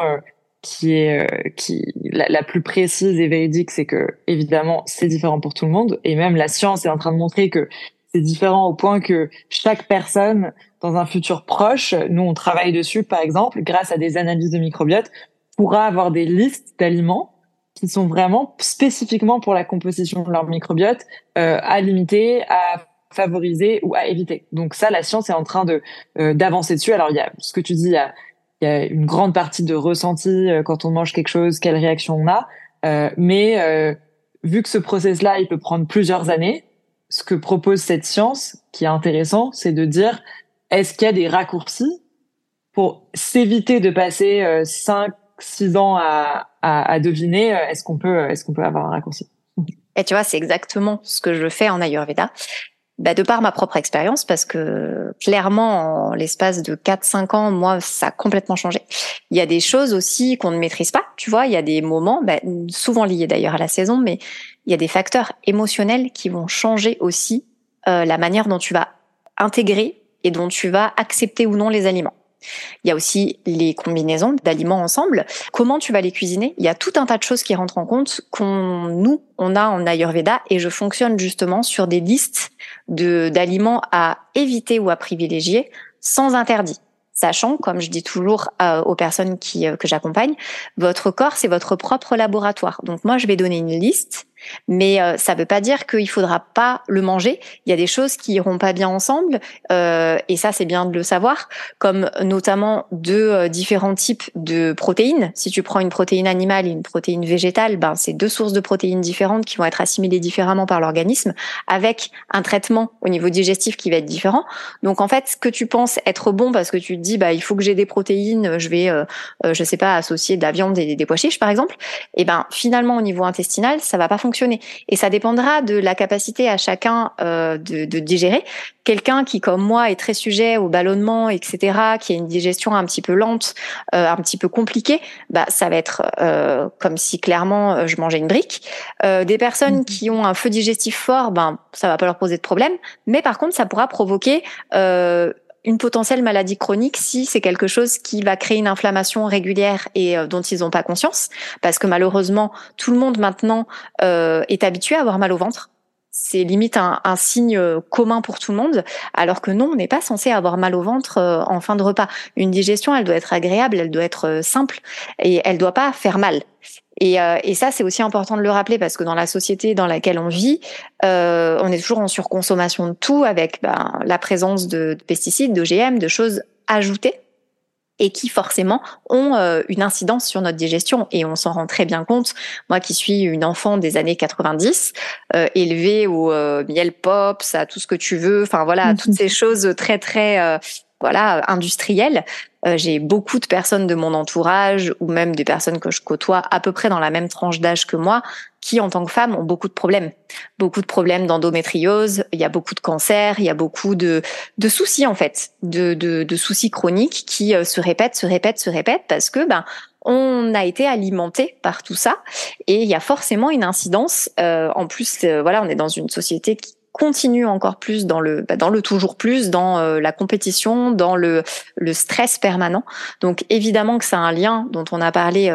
qui est qui la, la, plus précise et véridique, c'est que évidemment c'est différent pour tout le monde et même la science est en train de montrer que c'est différent au point que chaque personne, dans un futur proche, nous on travaille dessus par exemple, grâce à des analyses de microbiote, pourra avoir des listes d'aliments qui sont vraiment spécifiquement pour la composition de leur microbiote euh, à limiter, à favoriser ou à éviter. Donc ça, la science est en train de euh, d'avancer dessus. Alors il y a ce que tu dis, il y a, y a une grande partie de ressenti euh, quand on mange quelque chose, quelle réaction on a. Euh, mais euh, vu que ce process-là, il peut prendre plusieurs années, ce que propose cette science, qui est intéressant, c'est de dire est-ce qu'il y a des raccourcis pour s'éviter de passer euh, 5 6 ans à, à, deviner euh, est-ce qu'on peut est-ce qu'on peut avoir un raccourci? Et tu vois, c'est exactement ce que je fais en Ayurveda. Bah, de par ma propre expérience, parce que clairement, en l'espace de 4-5 ans, moi, ça a complètement changé. Il y a des choses aussi qu'on ne maîtrise pas, tu vois, il y a des moments, bah, souvent liés d'ailleurs à la saison, mais il y a des facteurs émotionnels qui vont changer aussi euh, la manière dont tu vas intégrer et dont tu vas accepter ou non les aliments. Il y a aussi les combinaisons d'aliments ensemble. Comment tu vas les cuisiner? Il y a tout un tas de choses qui rentrent en compte qu'on nous on a en Ayurveda et je fonctionne justement sur des listes de d'aliments à éviter ou à privilégier sans interdit sachant, comme je dis toujours euh, aux personnes qui, euh, que j'accompagne, votre corps, c'est votre propre laboratoire. Donc moi, je vais donner une liste mais euh, ça ne veut pas dire qu'il faudra pas le manger. Il y a des choses qui iront pas bien ensemble, euh, et ça c'est bien de le savoir, comme notamment deux euh, différents types de protéines. Si tu prends une protéine animale et une protéine végétale, ben c'est deux sources de protéines différentes qui vont être assimilées différemment par l'organisme, avec un traitement au niveau digestif qui va être différent. Donc en fait, ce que tu penses être bon parce que tu te dis bah il faut que j'ai des protéines, je vais euh, je sais pas associer de la viande et des pois chiches par exemple, et eh ben finalement au niveau intestinal ça va pas fonctionner et ça dépendra de la capacité à chacun euh, de, de, digérer. Quelqu'un qui, comme moi, est très sujet au ballonnement, etc., qui a une digestion un petit peu lente, euh, un petit peu compliquée, bah ça va être euh, comme si clairement euh, je mangeais une brique. Euh, des personnes mmh. qui ont un feu digestif fort, ben ça va pas leur poser de problème. Mais par contre, ça pourra provoquer euh, une potentielle maladie chronique si c'est quelque chose qui va créer une inflammation régulière et euh, dont ils n'ont pas conscience, parce que malheureusement tout le monde maintenant euh, est habitué à avoir mal au ventre. C'est limite un, un, signe euh, commun pour tout le monde, alors que non, on n'est pas censé avoir mal au ventre en fin de repas. Une digestion, elle doit être agréable, elle doit être simple et elle doit pas faire mal. Et, euh, et, ça, c'est aussi important de le rappeler parce que dans la société dans laquelle on vit, euh, on est toujours en surconsommation de tout avec ben, la présence de, pesticides, d'OGM, de choses ajoutées et qui forcément ont euh, une incidence sur notre digestion et on s'en rend très bien compte. Moi qui suis une enfant des années 90, euh, élevée au euh, miel pop, à tout ce que tu veux, enfin voilà, toutes ces choses très très voilà industriel. Euh, j'ai beaucoup de personnes de mon entourage ou même des personnes que je côtoie à peu près dans la même tranche d'âge que moi qui, en tant que femme, ont beaucoup de problèmes. Beaucoup de problèmes d'endométriose, il y a beaucoup de cancers, il y a beaucoup de, de soucis, en fait, de, de, de soucis chroniques qui euh, se répètent, se répètent, se répètent parce que, ben, on a été alimenté par tout ça et il y a forcément une incidence. Euh, en plus, euh, voilà, on est dans une société qui continue encore plus dans le bah, dans le toujours plus, dans euh, la compétition, dans le le stress permanent. Donc évidemment que c'est un lien dont on a parlé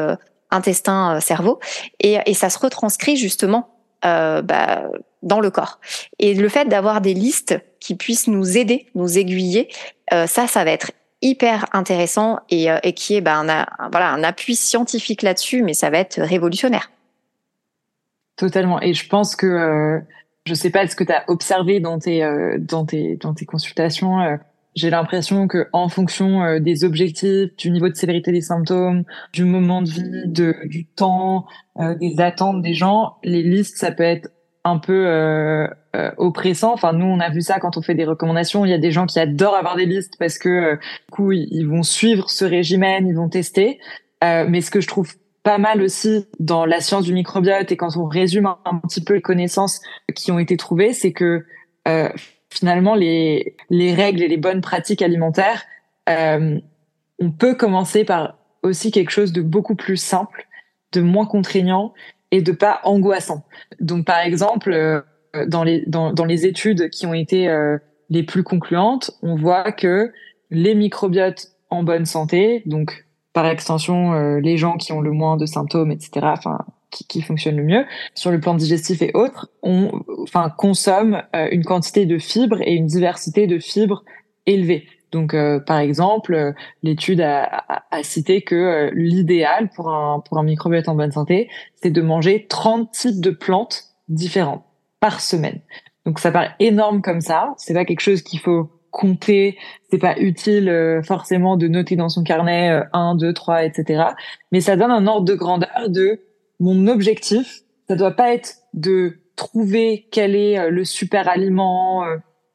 intestin cerveau et, et ça se retranscrit justement bah, dans le corps. Et le fait d'avoir des listes qui puissent nous aider, nous aiguiller, ça, ça va être hyper intéressant et, euh, et qui est ben, un, voilà, un appui scientifique là-dessus, mais ça va être révolutionnaire. Totalement. Et je pense que, euh, je sais pas ce que tu as observé dans tes, euh, dans tes, dans tes consultations. Euh, j'ai l'impression que en fonction des objectifs, du niveau de sévérité des symptômes, du moment de vie, du temps, des attentes des gens, les listes, ça peut être un peu euh, euh, oppressant. Enfin, nous, on a vu ça quand on fait des recommandations. Il y a des gens qui adorent avoir des listes parce que euh, du coup, ils, vont suivre ce régime, ils vont tester. Euh, mais ce que je trouve pas mal aussi dans la science du microbiote et quand on résume un, petit peu les connaissances qui ont été trouvées, c'est que euh, finalement les les règles et les bonnes pratiques alimentaires, on peut commencer par aussi quelque chose de beaucoup plus simple, de moins contraignant et de pas angoissant. Donc par exemple, euh, dans les dans, dans les études qui ont été euh, les plus concluantes, on voit que les microbiotes en bonne santé, donc par extension euh, les gens qui ont le moins de symptômes, etc. Enfin qui, qui fonctionnent le mieux sur le plan digestif et autres, on enfin consomment une quantité de fibres et une diversité de fibres élevée. Donc, euh, par exemple, euh, l'étude a, a, cité que euh, l'idéal pour un, pour un microbiote en bonne santé, c'est de manger 30 types de plantes différentes par semaine. Donc, ça paraît énorme comme ça. C'est pas quelque chose qu'il faut compter. C'est pas utile forcément de noter dans son carnet 1, 2, 3, etc. Mais ça donne un ordre de grandeur de mon objectif. Ça doit pas être de trouver quel est le super aliment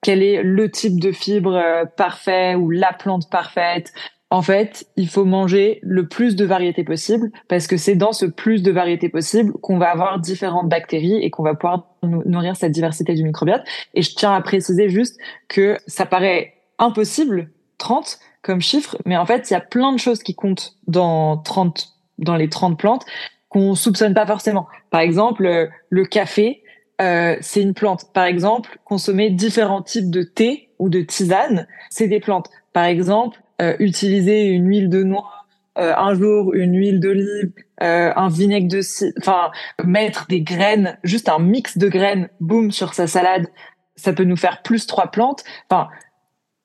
quel est le type de fibre euh, parfait ou la plante parfaite. En fait, il faut manger le plus de variétés possible parce que c'est dans ce plus de variétés possible qu'on va avoir différentes bactéries et qu'on va pouvoir nourrir cette diversité du microbiote. Et je tiens à préciser juste que ça paraît impossible, 30 comme chiffre, mais en fait, il y a plein de choses qui comptent dans 30, dans les 30 plantes qu'on soupçonne pas forcément. Par exemple, le café, euh, c'est une plante. Par exemple, consommer différents types de thé ou de tisane, c'est des plantes. Par exemple, euh, utiliser une huile de noix euh, un jour, une huile d'olive, un vinaigre de enfin mettre des graines, juste un mix de graines, boum sur sa salade, ça peut nous faire plus trois plantes. Enfin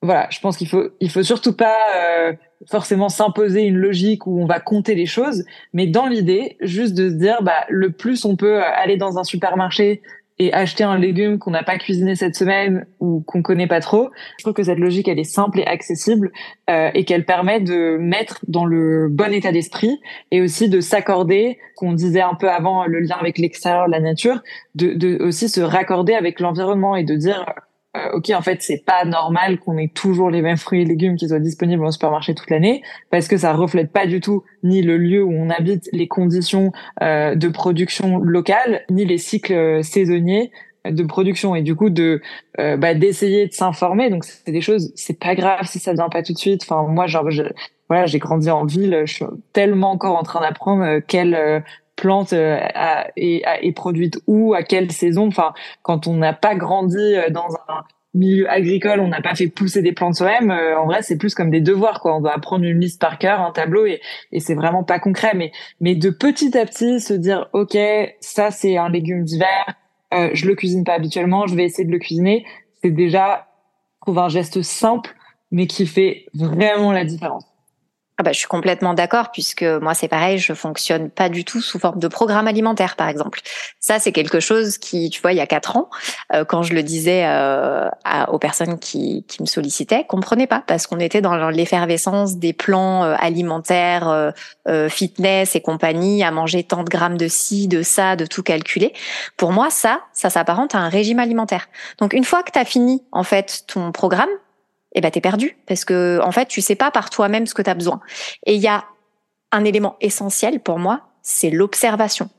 voilà, je pense qu'il faut il faut surtout pas forcément s'imposer une logique où on va compter les choses, mais dans l'idée, juste de se dire, bah, le plus on peut aller dans un supermarché, et acheter un légume qu'on n'a pas cuisiné cette semaine ou qu'on connaît pas trop. Je trouve que cette logique, elle est simple et accessible euh, et qu'elle permet de mettre dans le bon état d'esprit et aussi de s'accorder, qu'on disait un peu avant le lien avec l'extérieur, la nature, de, de aussi se raccorder avec l'environnement et de dire euh, ok en fait c'est pas normal qu'on ait toujours les mêmes fruits et légumes qui soient disponibles au supermarché toute l'année parce que ça reflète pas du tout ni le lieu où on habite les conditions euh, de production locale ni les cycles saisonniers de production. Et du coup de euh, bah, d'essayer de s'informer donc c'est des choses c'est pas grave si ça vient pas tout de suite. Enfin moi genre je, voilà j'ai grandi en ville je suis tellement encore en train d'apprendre quelle plante est, est, produite où, à quelle saison. Enfin, quand on n'a pas grandi euh, dans un milieu agricole, on n'a pas fait pousser des plantes soi-même. Euh, en vrai, c'est plus comme des devoirs, quoi. On doit apprendre une liste par cœur, un tableau, et, et c'est vraiment pas concret. Mais, mais de petit à petit, se dire, ok, ça c'est un légume d'hiver, euh, je le cuisine pas habituellement, je vais essayer de le cuisiner. C'est déjà, trouver un geste simple, mais qui fait vraiment la différence. Ah bah, je suis complètement d'accord puisque moi c'est pareil, je fonctionne pas du tout sous forme de programme alimentaire par exemple. Ça c'est quelque chose qui, tu vois, il y a quatre ans, euh, quand je le disais euh, aux personnes qui, qui me sollicitaient, comprenaient pas parce qu'on était dans l'effervescence des plans euh, alimentaires, fitness et compagnie, à manger tant de grammes de ci, de ça, de tout calculer. Pour moi ça, ça s'apparente à un régime alimentaire. Donc une fois que tu as fini en fait ton programme, eh ben t'es perdu parce que en fait tu sais pas par toi-même ce que tu as besoin. Et il y a un élément essentiel pour moi, c'est l'observation.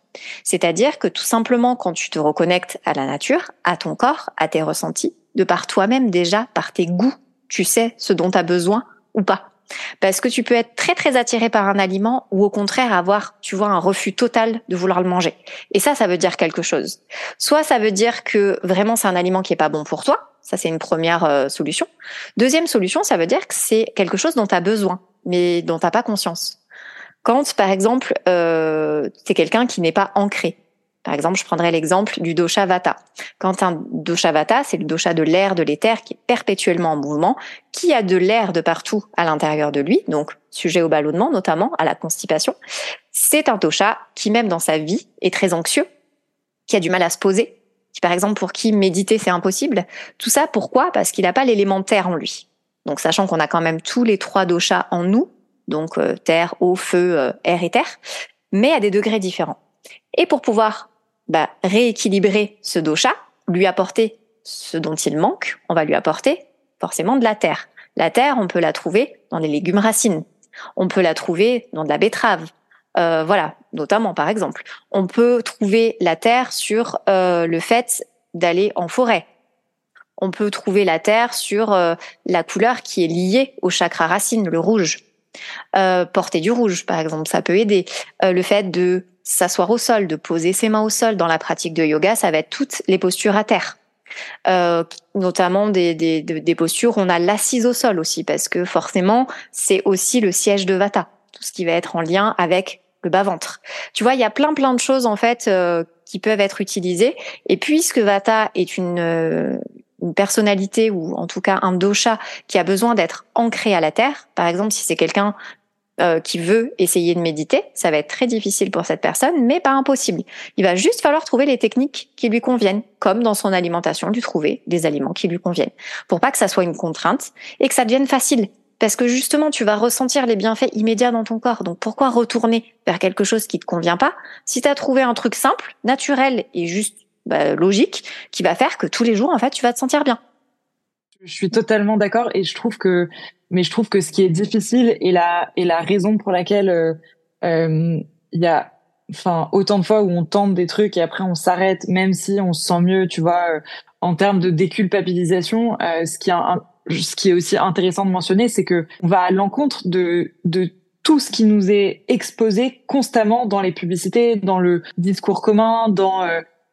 C'est-à-dire que tout simplement quand tu te reconnectes à la nature, à ton corps, à tes ressentis, de par toi-même déjà, par tes goûts, tu sais ce dont tu as besoin ou pas. Parce que tu peux être très très attiré par un aliment ou au contraire avoir, tu vois, un refus total de vouloir le manger. Et ça, ça veut dire quelque chose. Soit ça veut dire que vraiment c'est un aliment qui est pas bon pour toi. Ça, c'est une première euh, solution. Deuxième solution, ça veut dire que c'est quelque chose dont tu as besoin, mais dont tu n'as pas conscience. Quand, par exemple, euh, c'est quelqu'un qui n'est pas ancré. Par exemple, je prendrais l'exemple du dosha vata. Quand un dosha vata, c'est le dosha de l'air, de l'éther qui est perpétuellement en mouvement, qui a de l'air de partout à l'intérieur de lui, donc sujet au ballonnement notamment, à la constipation. C'est un dosha qui, même dans sa vie, est très anxieux, qui a du mal à se poser, par exemple pour qui méditer c'est impossible. Tout ça pourquoi? Parce qu'il n'a pas l'élémentaire en lui. Donc sachant qu'on a quand même tous les trois doshas en nous, donc euh, terre, eau, feu, euh, air et terre, mais à des degrés différents. Et pour pouvoir bah, rééquilibrer ce dosha, lui apporter ce dont il manque, on va lui apporter forcément de la terre. La terre, on peut la trouver dans les légumes racines. On peut la trouver dans de la betterave. Euh, voilà, notamment par exemple. On peut trouver la terre sur le fait d'aller en forêt. On peut trouver la terre sur la couleur qui est liée au chakra racine, le rouge. Euh, porter du rouge, par exemple, ça peut aider. Euh, le fait de s'asseoir au sol, de poser ses mains au sol dans la pratique de yoga, ça va être toutes les postures à terre. Euh, notamment des, des, des postures, on a l'assise au sol aussi, parce que forcément, c'est aussi le siège de Vata, ce qui va être en lien avec le bas-ventre. Tu vois, il y a plein plein de choses en fait qui peuvent être utilisées. Et puisque Vata est une une personnalité ou en tout cas un dosha qui a besoin d'être ancré à la terre, par exemple si c'est quelqu'un euh, qui veut essayer de méditer, ça va être très difficile pour cette personne, mais pas impossible. Il va juste falloir trouver les techniques qui lui conviennent, comme dans son alimentation, lui trouver des aliments qui lui conviennent, pour pas que ça soit une contrainte et que ça devienne facile. Parce que justement, tu vas ressentir les bienfaits immédiats dans ton corps. Donc pourquoi retourner vers quelque chose qui te convient pas? Si tu as trouvé un truc simple, naturel et juste bah, logique qui va faire que tous les jours, en fait, tu vas te sentir bien. Je suis totalement d'accord et je trouve que, mais je trouve que ce qui est difficile et la et la raison pour laquelle euh, euh, il y a, enfin, autant de fois où on tente des trucs et après on s'arrête, même si on se sent mieux, tu vois, euh, en termes de déculpabilisation, ce qui est ce qui est aussi intéressant de mentionner, c'est que on va à l'encontre de de tout ce qui nous est exposé constamment dans les publicités, dans le discours commun, dans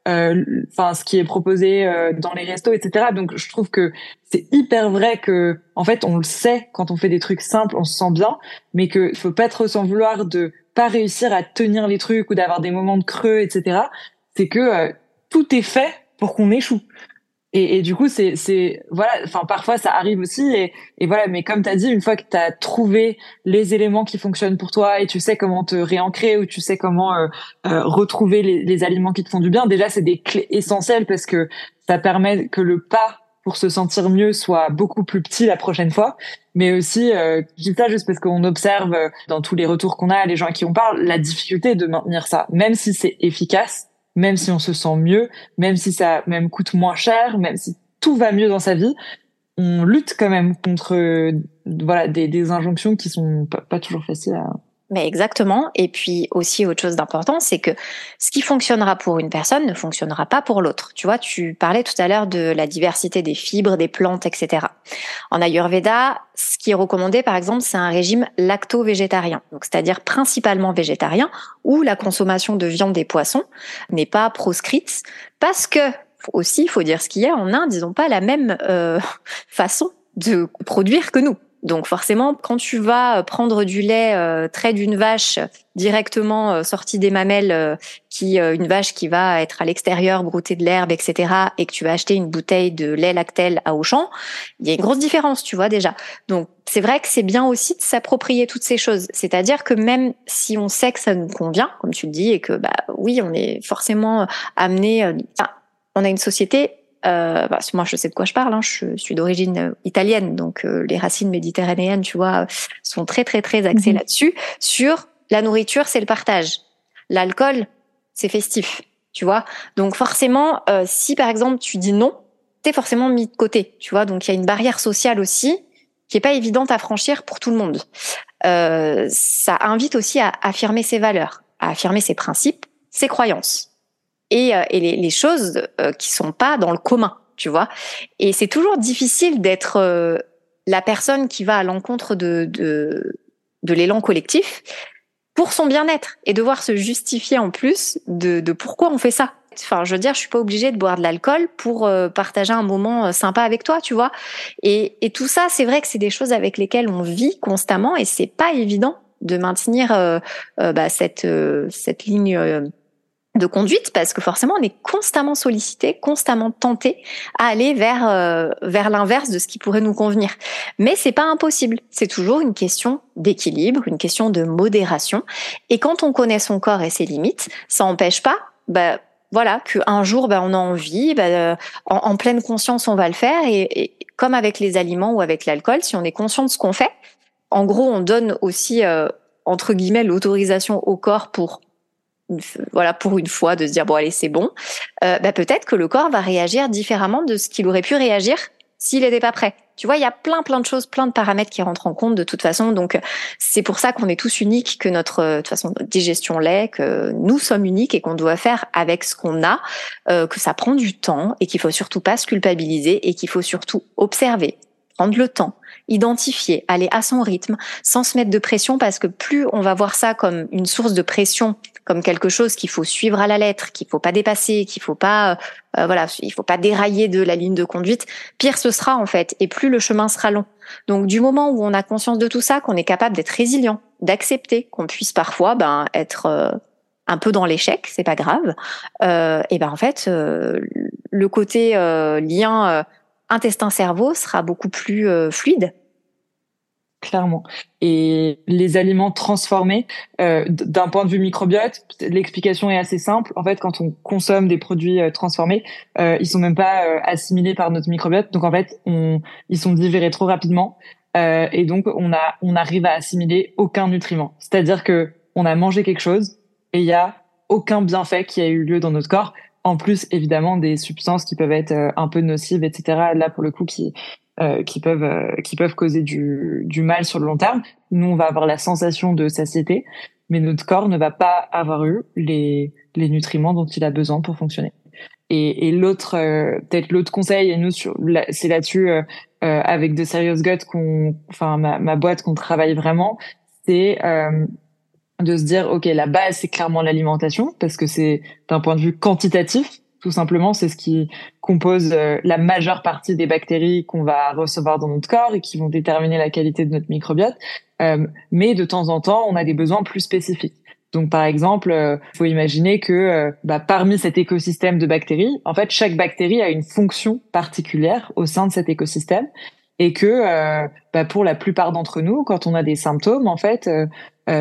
euh, enfin ce qui est proposé euh, dans les restos, etc. Donc je trouve que c'est hyper vrai que en fait on le sait quand on fait des trucs simples, on se sent bien, mais que faut pas trop s'en vouloir de pas réussir à tenir les trucs ou d'avoir des moments de creux, etc. C'est que euh, tout est fait pour qu'on échoue. Et, et, du coup, c'est, c'est, voilà, enfin, parfois ça arrive aussi. Et, et voilà, mais comme tu as dit, une fois que tu as trouvé les éléments qui fonctionnent pour toi et tu sais comment te réancrer ou tu sais comment euh, euh, retrouver les, les, aliments qui te font du bien, déjà, c'est des clés essentielles parce que ça permet que le pas pour se sentir mieux soit beaucoup plus petit la prochaine fois. Mais aussi, euh, je dis ça juste parce qu'on observe dans tous les retours qu'on a, les gens à qui on parle, la difficulté de maintenir ça. Même si c'est efficace, même si on se sent mieux, même si ça même coûte moins cher, même si tout va mieux dans sa vie, on lutte quand même contre voilà des, des injonctions qui sont pas, pas toujours faciles à, mais exactement. Et puis aussi autre chose d'important, c'est que ce qui fonctionnera pour une personne ne fonctionnera pas pour l'autre. Tu vois, tu parlais tout à l'heure de la diversité des fibres, des plantes, etc. En Ayurveda, ce qui est recommandé, par exemple, c'est un régime lacto-végétarien, donc c'est-à-dire principalement végétarien, où la consommation de viande et poissons n'est pas proscrite, parce que aussi, il faut dire ce qu'il y a en Inde, ils n'ont pas la même euh, façon de produire que nous. Donc forcément, quand tu vas euh, prendre du lait euh, trait d'une vache directement euh, sorti des mamelles, euh, qui une vache qui va être à l'extérieur, brouter de l'herbe, etc., et que tu vas acheter une bouteille de lait lactel à Auchan, il y a une grosse différence, tu vois déjà. Donc c'est vrai que c'est bien aussi de s'approprier toutes ces choses. C'est-à-dire que même si on sait que ça nous convient, comme tu le dis, et que bah oui, on est forcément amené. Enfin, on a une société euh, bah, moi je sais de quoi je parle, hein, je suis d'origine euh, italienne, donc euh, les racines méditerranéennes, tu vois, sont très très très axées mhm. là-dessus. Sur la nourriture, c'est le partage. L'alcool, c'est festif, tu vois. Donc forcément, euh, si par exemple tu dis non, t'es forcément mis de côté, tu vois. Donc il y a une barrière sociale aussi qui est pas évidente à franchir pour tout le monde. Euh, ça invite aussi à affirmer ses valeurs, à affirmer ses principes, ses croyances et, euh, et les, les, choses euh, qui sont pas dans le commun, tu vois. Et c'est toujours difficile d'être euh, la personne qui va à l'encontre de, de, de l'élan collectif pour son bien-être et devoir se justifier en plus de, de pourquoi on fait ça. Enfin, je veux dire, je suis pas obligée de boire de l'alcool pour euh, partager un moment sympa avec toi, tu vois. Et, et tout ça, c'est vrai que c'est des choses avec lesquelles on vit constamment et c'est pas évident de maintenir euh, bah, cette cette ligne de conduite parce que forcément on est constamment sollicité, constamment tenté à aller vers vers l'inverse de ce qui pourrait nous convenir. Mais c'est pas impossible, c'est toujours une question d'équilibre, une question de modération et quand on connaît son corps et ses limites, ça n'empêche pas bah, voilà, qu'un jour, ben, on a envie, ben, en, pleine conscience, on va le faire. Et, comme avec les aliments ou avec l'alcool, si on est conscient de ce qu'on fait, en gros, on donne aussi, euh, entre guillemets, l'autorisation au corps pour voilà pour une fois de se dire bon allez c'est bon euh, ben, peut-être que le corps va réagir différemment de ce qu'il aurait pu réagir s'il n'était pas prêt. Tu vois, il y a plein plein de choses, plein de paramètres qui rentrent en compte de toute façon. Donc c'est pour ça qu'on est tous uniques, que notre de toute façon digestion l'est, que nous sommes uniques et qu'on doit faire avec ce qu'on a, euh, que ça prend du temps et qu'il faut surtout pas se culpabiliser et qu'il faut surtout observer, prendre le temps, identifier, aller à son rythme, sans se mettre de pression parce que plus on va voir ça comme une source de pression, comme quelque chose qu'il faut suivre à la lettre, qu'il faut pas dépasser, qu'il faut pas, euh, voilà, il faut pas dérailler de la ligne de conduite, pire ce sera en fait, et plus le chemin sera long. Donc du moment où on a conscience de tout ça, qu'on est capable d'être résilient, d'accepter qu'on puisse parfois ben être euh, un peu dans l'échec, c'est pas grave. Euh, et ben en fait, euh, le côté lien intestin-cerveau sera beaucoup plus euh, fluide. Clairement. Et les aliments transformés, euh, d'un point de vue microbiote, l'explication est assez simple. En fait, quand on consomme des produits euh, transformés, euh, ils sont même pas euh, assimilés par notre microbiote. Donc en fait, on, ils sont digérés trop rapidement. et donc on a, on arrive à assimiler aucun nutriment. C'est-à-dire que on a mangé quelque chose et il y a aucun bienfait qui a eu lieu dans notre corps en plus évidemment des substances qui peuvent être euh, un peu nocives, etc. Là pour le coup qui euh, qui peuvent euh, qui peuvent causer du, du mal sur le long terme. Nous on va avoir la sensation de satiété, mais notre corps ne va pas avoir eu les les nutriments dont il a besoin pour fonctionner. Et, et l'autre peut-être l'autre conseil et nous sur c'est là-dessus avec de Serious Gut qu'on enfin ma, ma boîte qu'on travaille vraiment c'est de se dire ok la base c'est clairement l'alimentation parce que c'est d'un point de vue quantitatif tout simplement c'est ce qui compose euh, la majeure partie des bactéries qu'on va recevoir dans notre corps et qui vont déterminer la qualité de notre microbiote euh, mais de temps en temps on a des besoins plus spécifiques donc par exemple, euh, faut imaginer que bah, parmi cet écosystème de bactéries, en fait, chaque bactérie a une fonction particulière au sein de cet écosystème, et que bah, pour la plupart d'entre nous, quand on a des symptômes, en fait,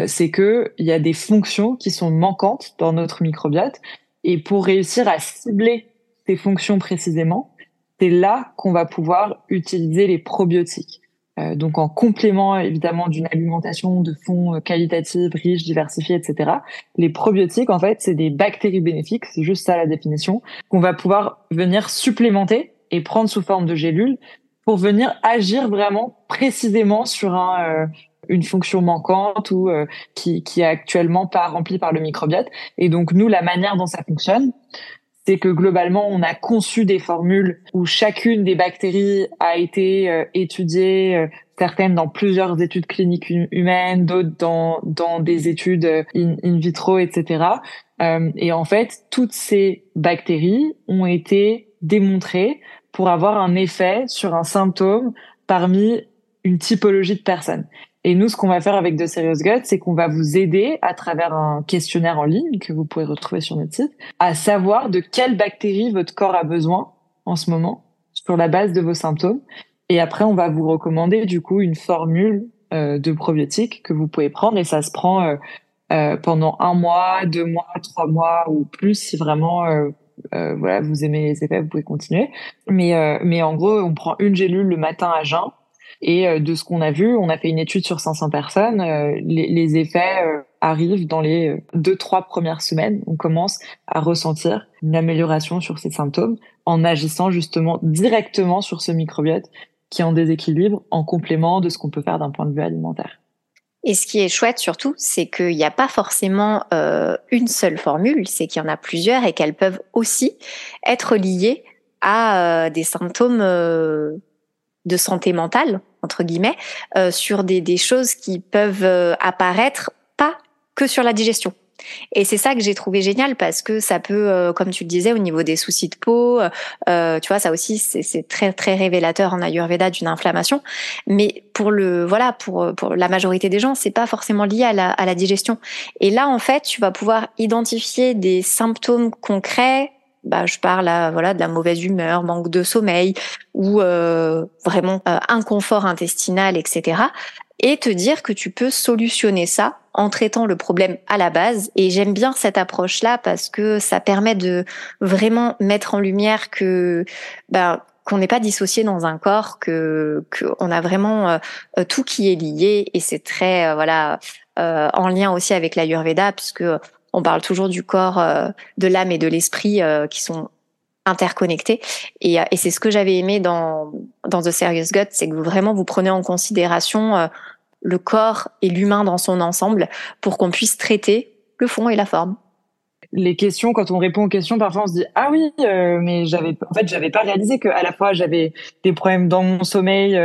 c'est que il y a des fonctions qui sont manquantes dans notre microbiote. Et pour réussir à cibler ces fonctions précisément, c'est là qu'on va pouvoir utiliser les probiotiques. Euh, donc en complément évidemment d'une alimentation de fond euh, qualitative, riche, diversifiée, etc. Les probiotiques, en fait, c'est des bactéries bénéfiques, c'est juste ça la définition, qu'on va pouvoir venir supplémenter et prendre sous forme de gélules pour venir agir vraiment précisément sur un, euh, une fonction manquante ou euh, qui, qui est actuellement pas remplie par le microbiote. Et donc nous, la manière dont ça fonctionne, c'est que globalement, on a conçu des formules où chacune des bactéries a été euh, étudiée, euh, certaines dans plusieurs études cliniques humaines, d'autres dans, dans des études in, in vitro, etc. et en fait, toutes ces bactéries ont été démontrées pour avoir un effet sur un symptôme parmi une typologie de personnes. Et nous, ce qu'on va faire avec The Serious Gut, c'est qu'on va vous aider à travers un questionnaire en ligne que vous pouvez retrouver sur notre site, à savoir de quelles bactéries votre corps a besoin en ce moment sur la base de vos symptômes. Et après, on va vous recommander du coup une formule euh, de probiotiques que vous pouvez prendre et ça se prend euh, euh, pendant un mois, deux mois, trois mois ou plus si vraiment voilà vous aimez les effets, vous pouvez continuer. Mais mais en gros, on prend une gélule le matin à jeun et euh, de ce qu'on a vu, on a fait une étude sur 500 personnes. Euh, les, effets euh, arrivent dans les deux trois premières semaines. On commence à ressentir une amélioration sur ces symptômes en agissant justement directement sur ce microbiote qui est en déséquilibre en complément de ce qu'on peut faire d'un point de vue alimentaire. Et ce qui est chouette surtout, c'est qu'il n'y a pas forcément une seule formule, c'est qu'il y en a plusieurs et qu'elles peuvent aussi être liées à des symptômes de santé mentale, entre guillemets, sur des, des, choses qui peuvent apparaître pas que sur la digestion. Et c'est ça que j'ai trouvé génial parce que ça peut, euh, comme tu le disais, au niveau des soucis de peau, euh, tu vois, ça aussi c'est très très révélateur en Ayurveda d'une inflammation. Mais pour le voilà, pour pour la majorité des gens, c'est pas forcément lié à la, à la digestion. Et là, en fait, tu vas pouvoir identifier des symptômes concrets bah, je parle voilà de la mauvaise humeur, manque de sommeil ou euh, vraiment euh, inconfort intestinal, etc. Et te dire que tu peux solutionner ça en traitant le problème à la base. Et j'aime bien cette approche-là parce que ça permet de vraiment mettre en lumière que ben, qu'on n'est pas dissocié dans un corps, que qu'on a vraiment euh, tout qui est lié et c'est très voilà en lien aussi avec l'Ayurveda puisque on parle toujours du corps, euh, de l'âme et de l'esprit euh, qui sont interconnectés. Et, euh, et c'est ce que j'avais aimé dans, dans The Serious Gut, c'est que vous, vraiment vous prenez en considération le corps et l'humain dans son ensemble pour qu'on puisse traiter le fond et la forme les questions, quand on répond aux questions, parfois on se dit ah oui, mais j'avais en fait j'avais pas réalisé que à la fois j'avais des problèmes dans mon sommeil,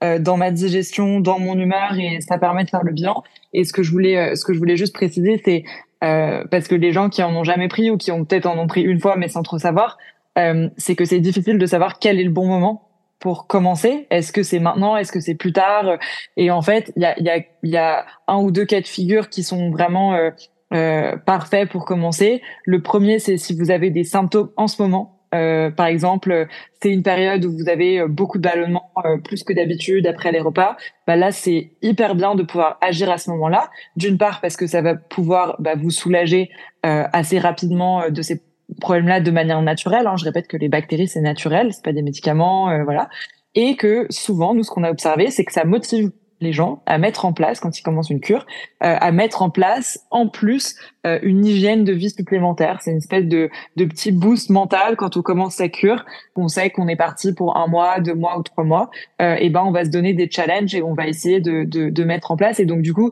dans ma digestion, dans mon humeur et ça permet de faire le bilan. Et ce que je voulais, ce que je voulais juste préciser, c'est euh, parce que les gens qui en ont jamais pris ou qui ont peut-être en ont pris une fois mais sans trop savoir, euh, c'est que c'est difficile de savoir quel est le bon moment pour commencer. Est-ce que c'est maintenant? Est-ce que c'est plus tard? Et en fait, il y a, y, a, y a un ou deux cas de figure qui sont vraiment euh, euh parfaits pour commencer. Le premier, c'est si vous avez des symptômes en ce moment. Euh, par exemple, c'est une période où vous avez euh, beaucoup de ballonnements euh, plus que d'habitude après les repas. Bah là, c'est hyper bien de pouvoir agir à ce moment-là. D'une part parce que ça va pouvoir bah, vous soulager assez rapidement de ces problèmes-là de manière naturelle. Hein. Je répète que les bactéries c'est naturel, c'est pas des médicaments, voilà. Et que souvent, nous, ce qu'on a observé, c'est que ça motive les gens à mettre en place, quand ils commencent une cure, euh, à mettre en place en plus euh, une hygiène de vie supplémentaire. C'est une espèce de, de petit boost mental quand on commence sa cure, qu'on sait qu'on est parti pour un mois, deux mois ou trois mois. Euh, et ben on va se donner des challenges et on va essayer de, de, de mettre en place. Et donc du coup,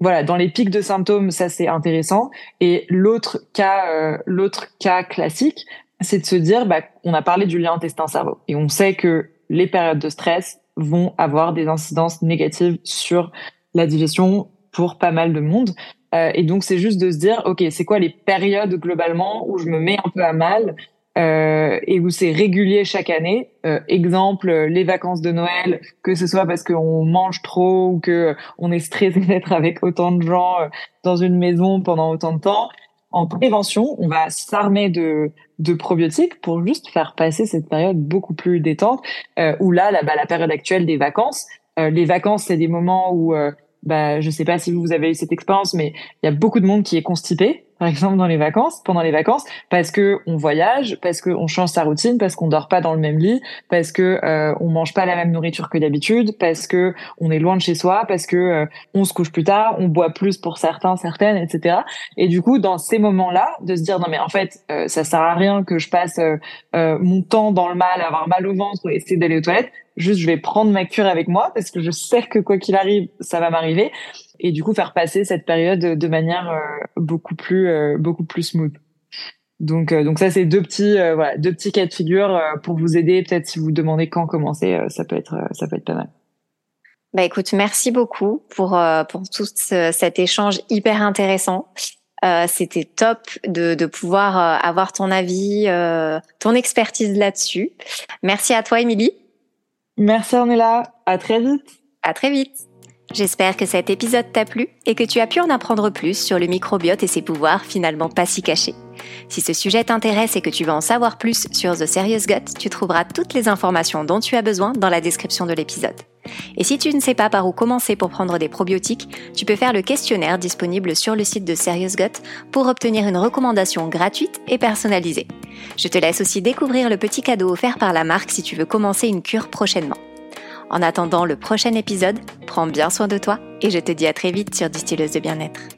voilà, dans les pics de symptômes, ça c'est intéressant. Et l'autre cas, euh, l'autre cas classique, c'est de se dire, bah, on a parlé du lien intestin-cerveau et on sait que les périodes de stress vont avoir des incidences négatives sur la digestion pour pas mal de monde. Euh, et donc, c'est juste de se dire, OK, c'est quoi les périodes globalement où je me mets un peu à mal euh, et où c'est régulier chaque année? Euh, exemple, les vacances de Noël, que ce soit parce qu'on mange trop ou que on est stressé d'être avec autant de gens euh, dans une maison pendant autant de temps en prévention, on va s'armer de, de probiotiques pour juste faire passer cette période beaucoup plus détente. Euh, où là, la, bah, la période actuelle des vacances, euh, les vacances, c'est des moments où, euh, bah, je sais pas si vous avez eu cette expérience, mais il y a beaucoup de monde qui est constipé par exemple dans les vacances, pendant les vacances, parce que on voyage, parce que on change sa routine, parce qu'on dort pas dans le même lit, parce que euh, on mange pas la même nourriture que d'habitude, parce que on est loin de chez soi, parce que euh, on se couche plus tard, on boit plus pour certains, certaines, etc. Et du coup, dans ces moments-là, de se dire non mais en fait, euh, ça sert à rien que je passe euh, mon temps dans le mal, avoir mal au ventre, et essayer d'aller aux toilettes. Juste, je vais prendre ma cure avec moi parce que je sais que quoi qu'il arrive, ça va m'arriver et du coup faire passer cette période de manière euh, beaucoup plus euh, beaucoup plus smooth. Donc euh, donc ça c'est deux petits voilà deux petits cas de figure pour vous aider peut-être si vous demandez quand commencer ça peut être ça peut être pas mal. Bah écoute merci beaucoup pour pour tout cet échange hyper intéressant. Euh, c'était top de, de pouvoir avoir ton avis, euh, ton expertise là-dessus. Merci à toi, Émilie. Merci, Ornella. À très vite. À très vite. J'espère que cet épisode t'a plu et que tu as pu en apprendre plus sur le microbiote et ses pouvoirs finalement pas si cachés. Si ce sujet t'intéresse et que tu veux en savoir plus sur The Serious Gut, tu trouveras toutes les informations dont tu as besoin dans la description de l'épisode. Et si tu ne sais pas par où commencer pour prendre des probiotiques, tu peux faire le questionnaire disponible sur le site de Serious Gut pour obtenir une recommandation gratuite et personnalisée. Je te laisse aussi découvrir le petit cadeau offert par la marque si tu veux commencer une cure prochainement. En attendant le prochain épisode, prends bien soin de toi et je te dis à très vite sur Distilleuse de bien-être.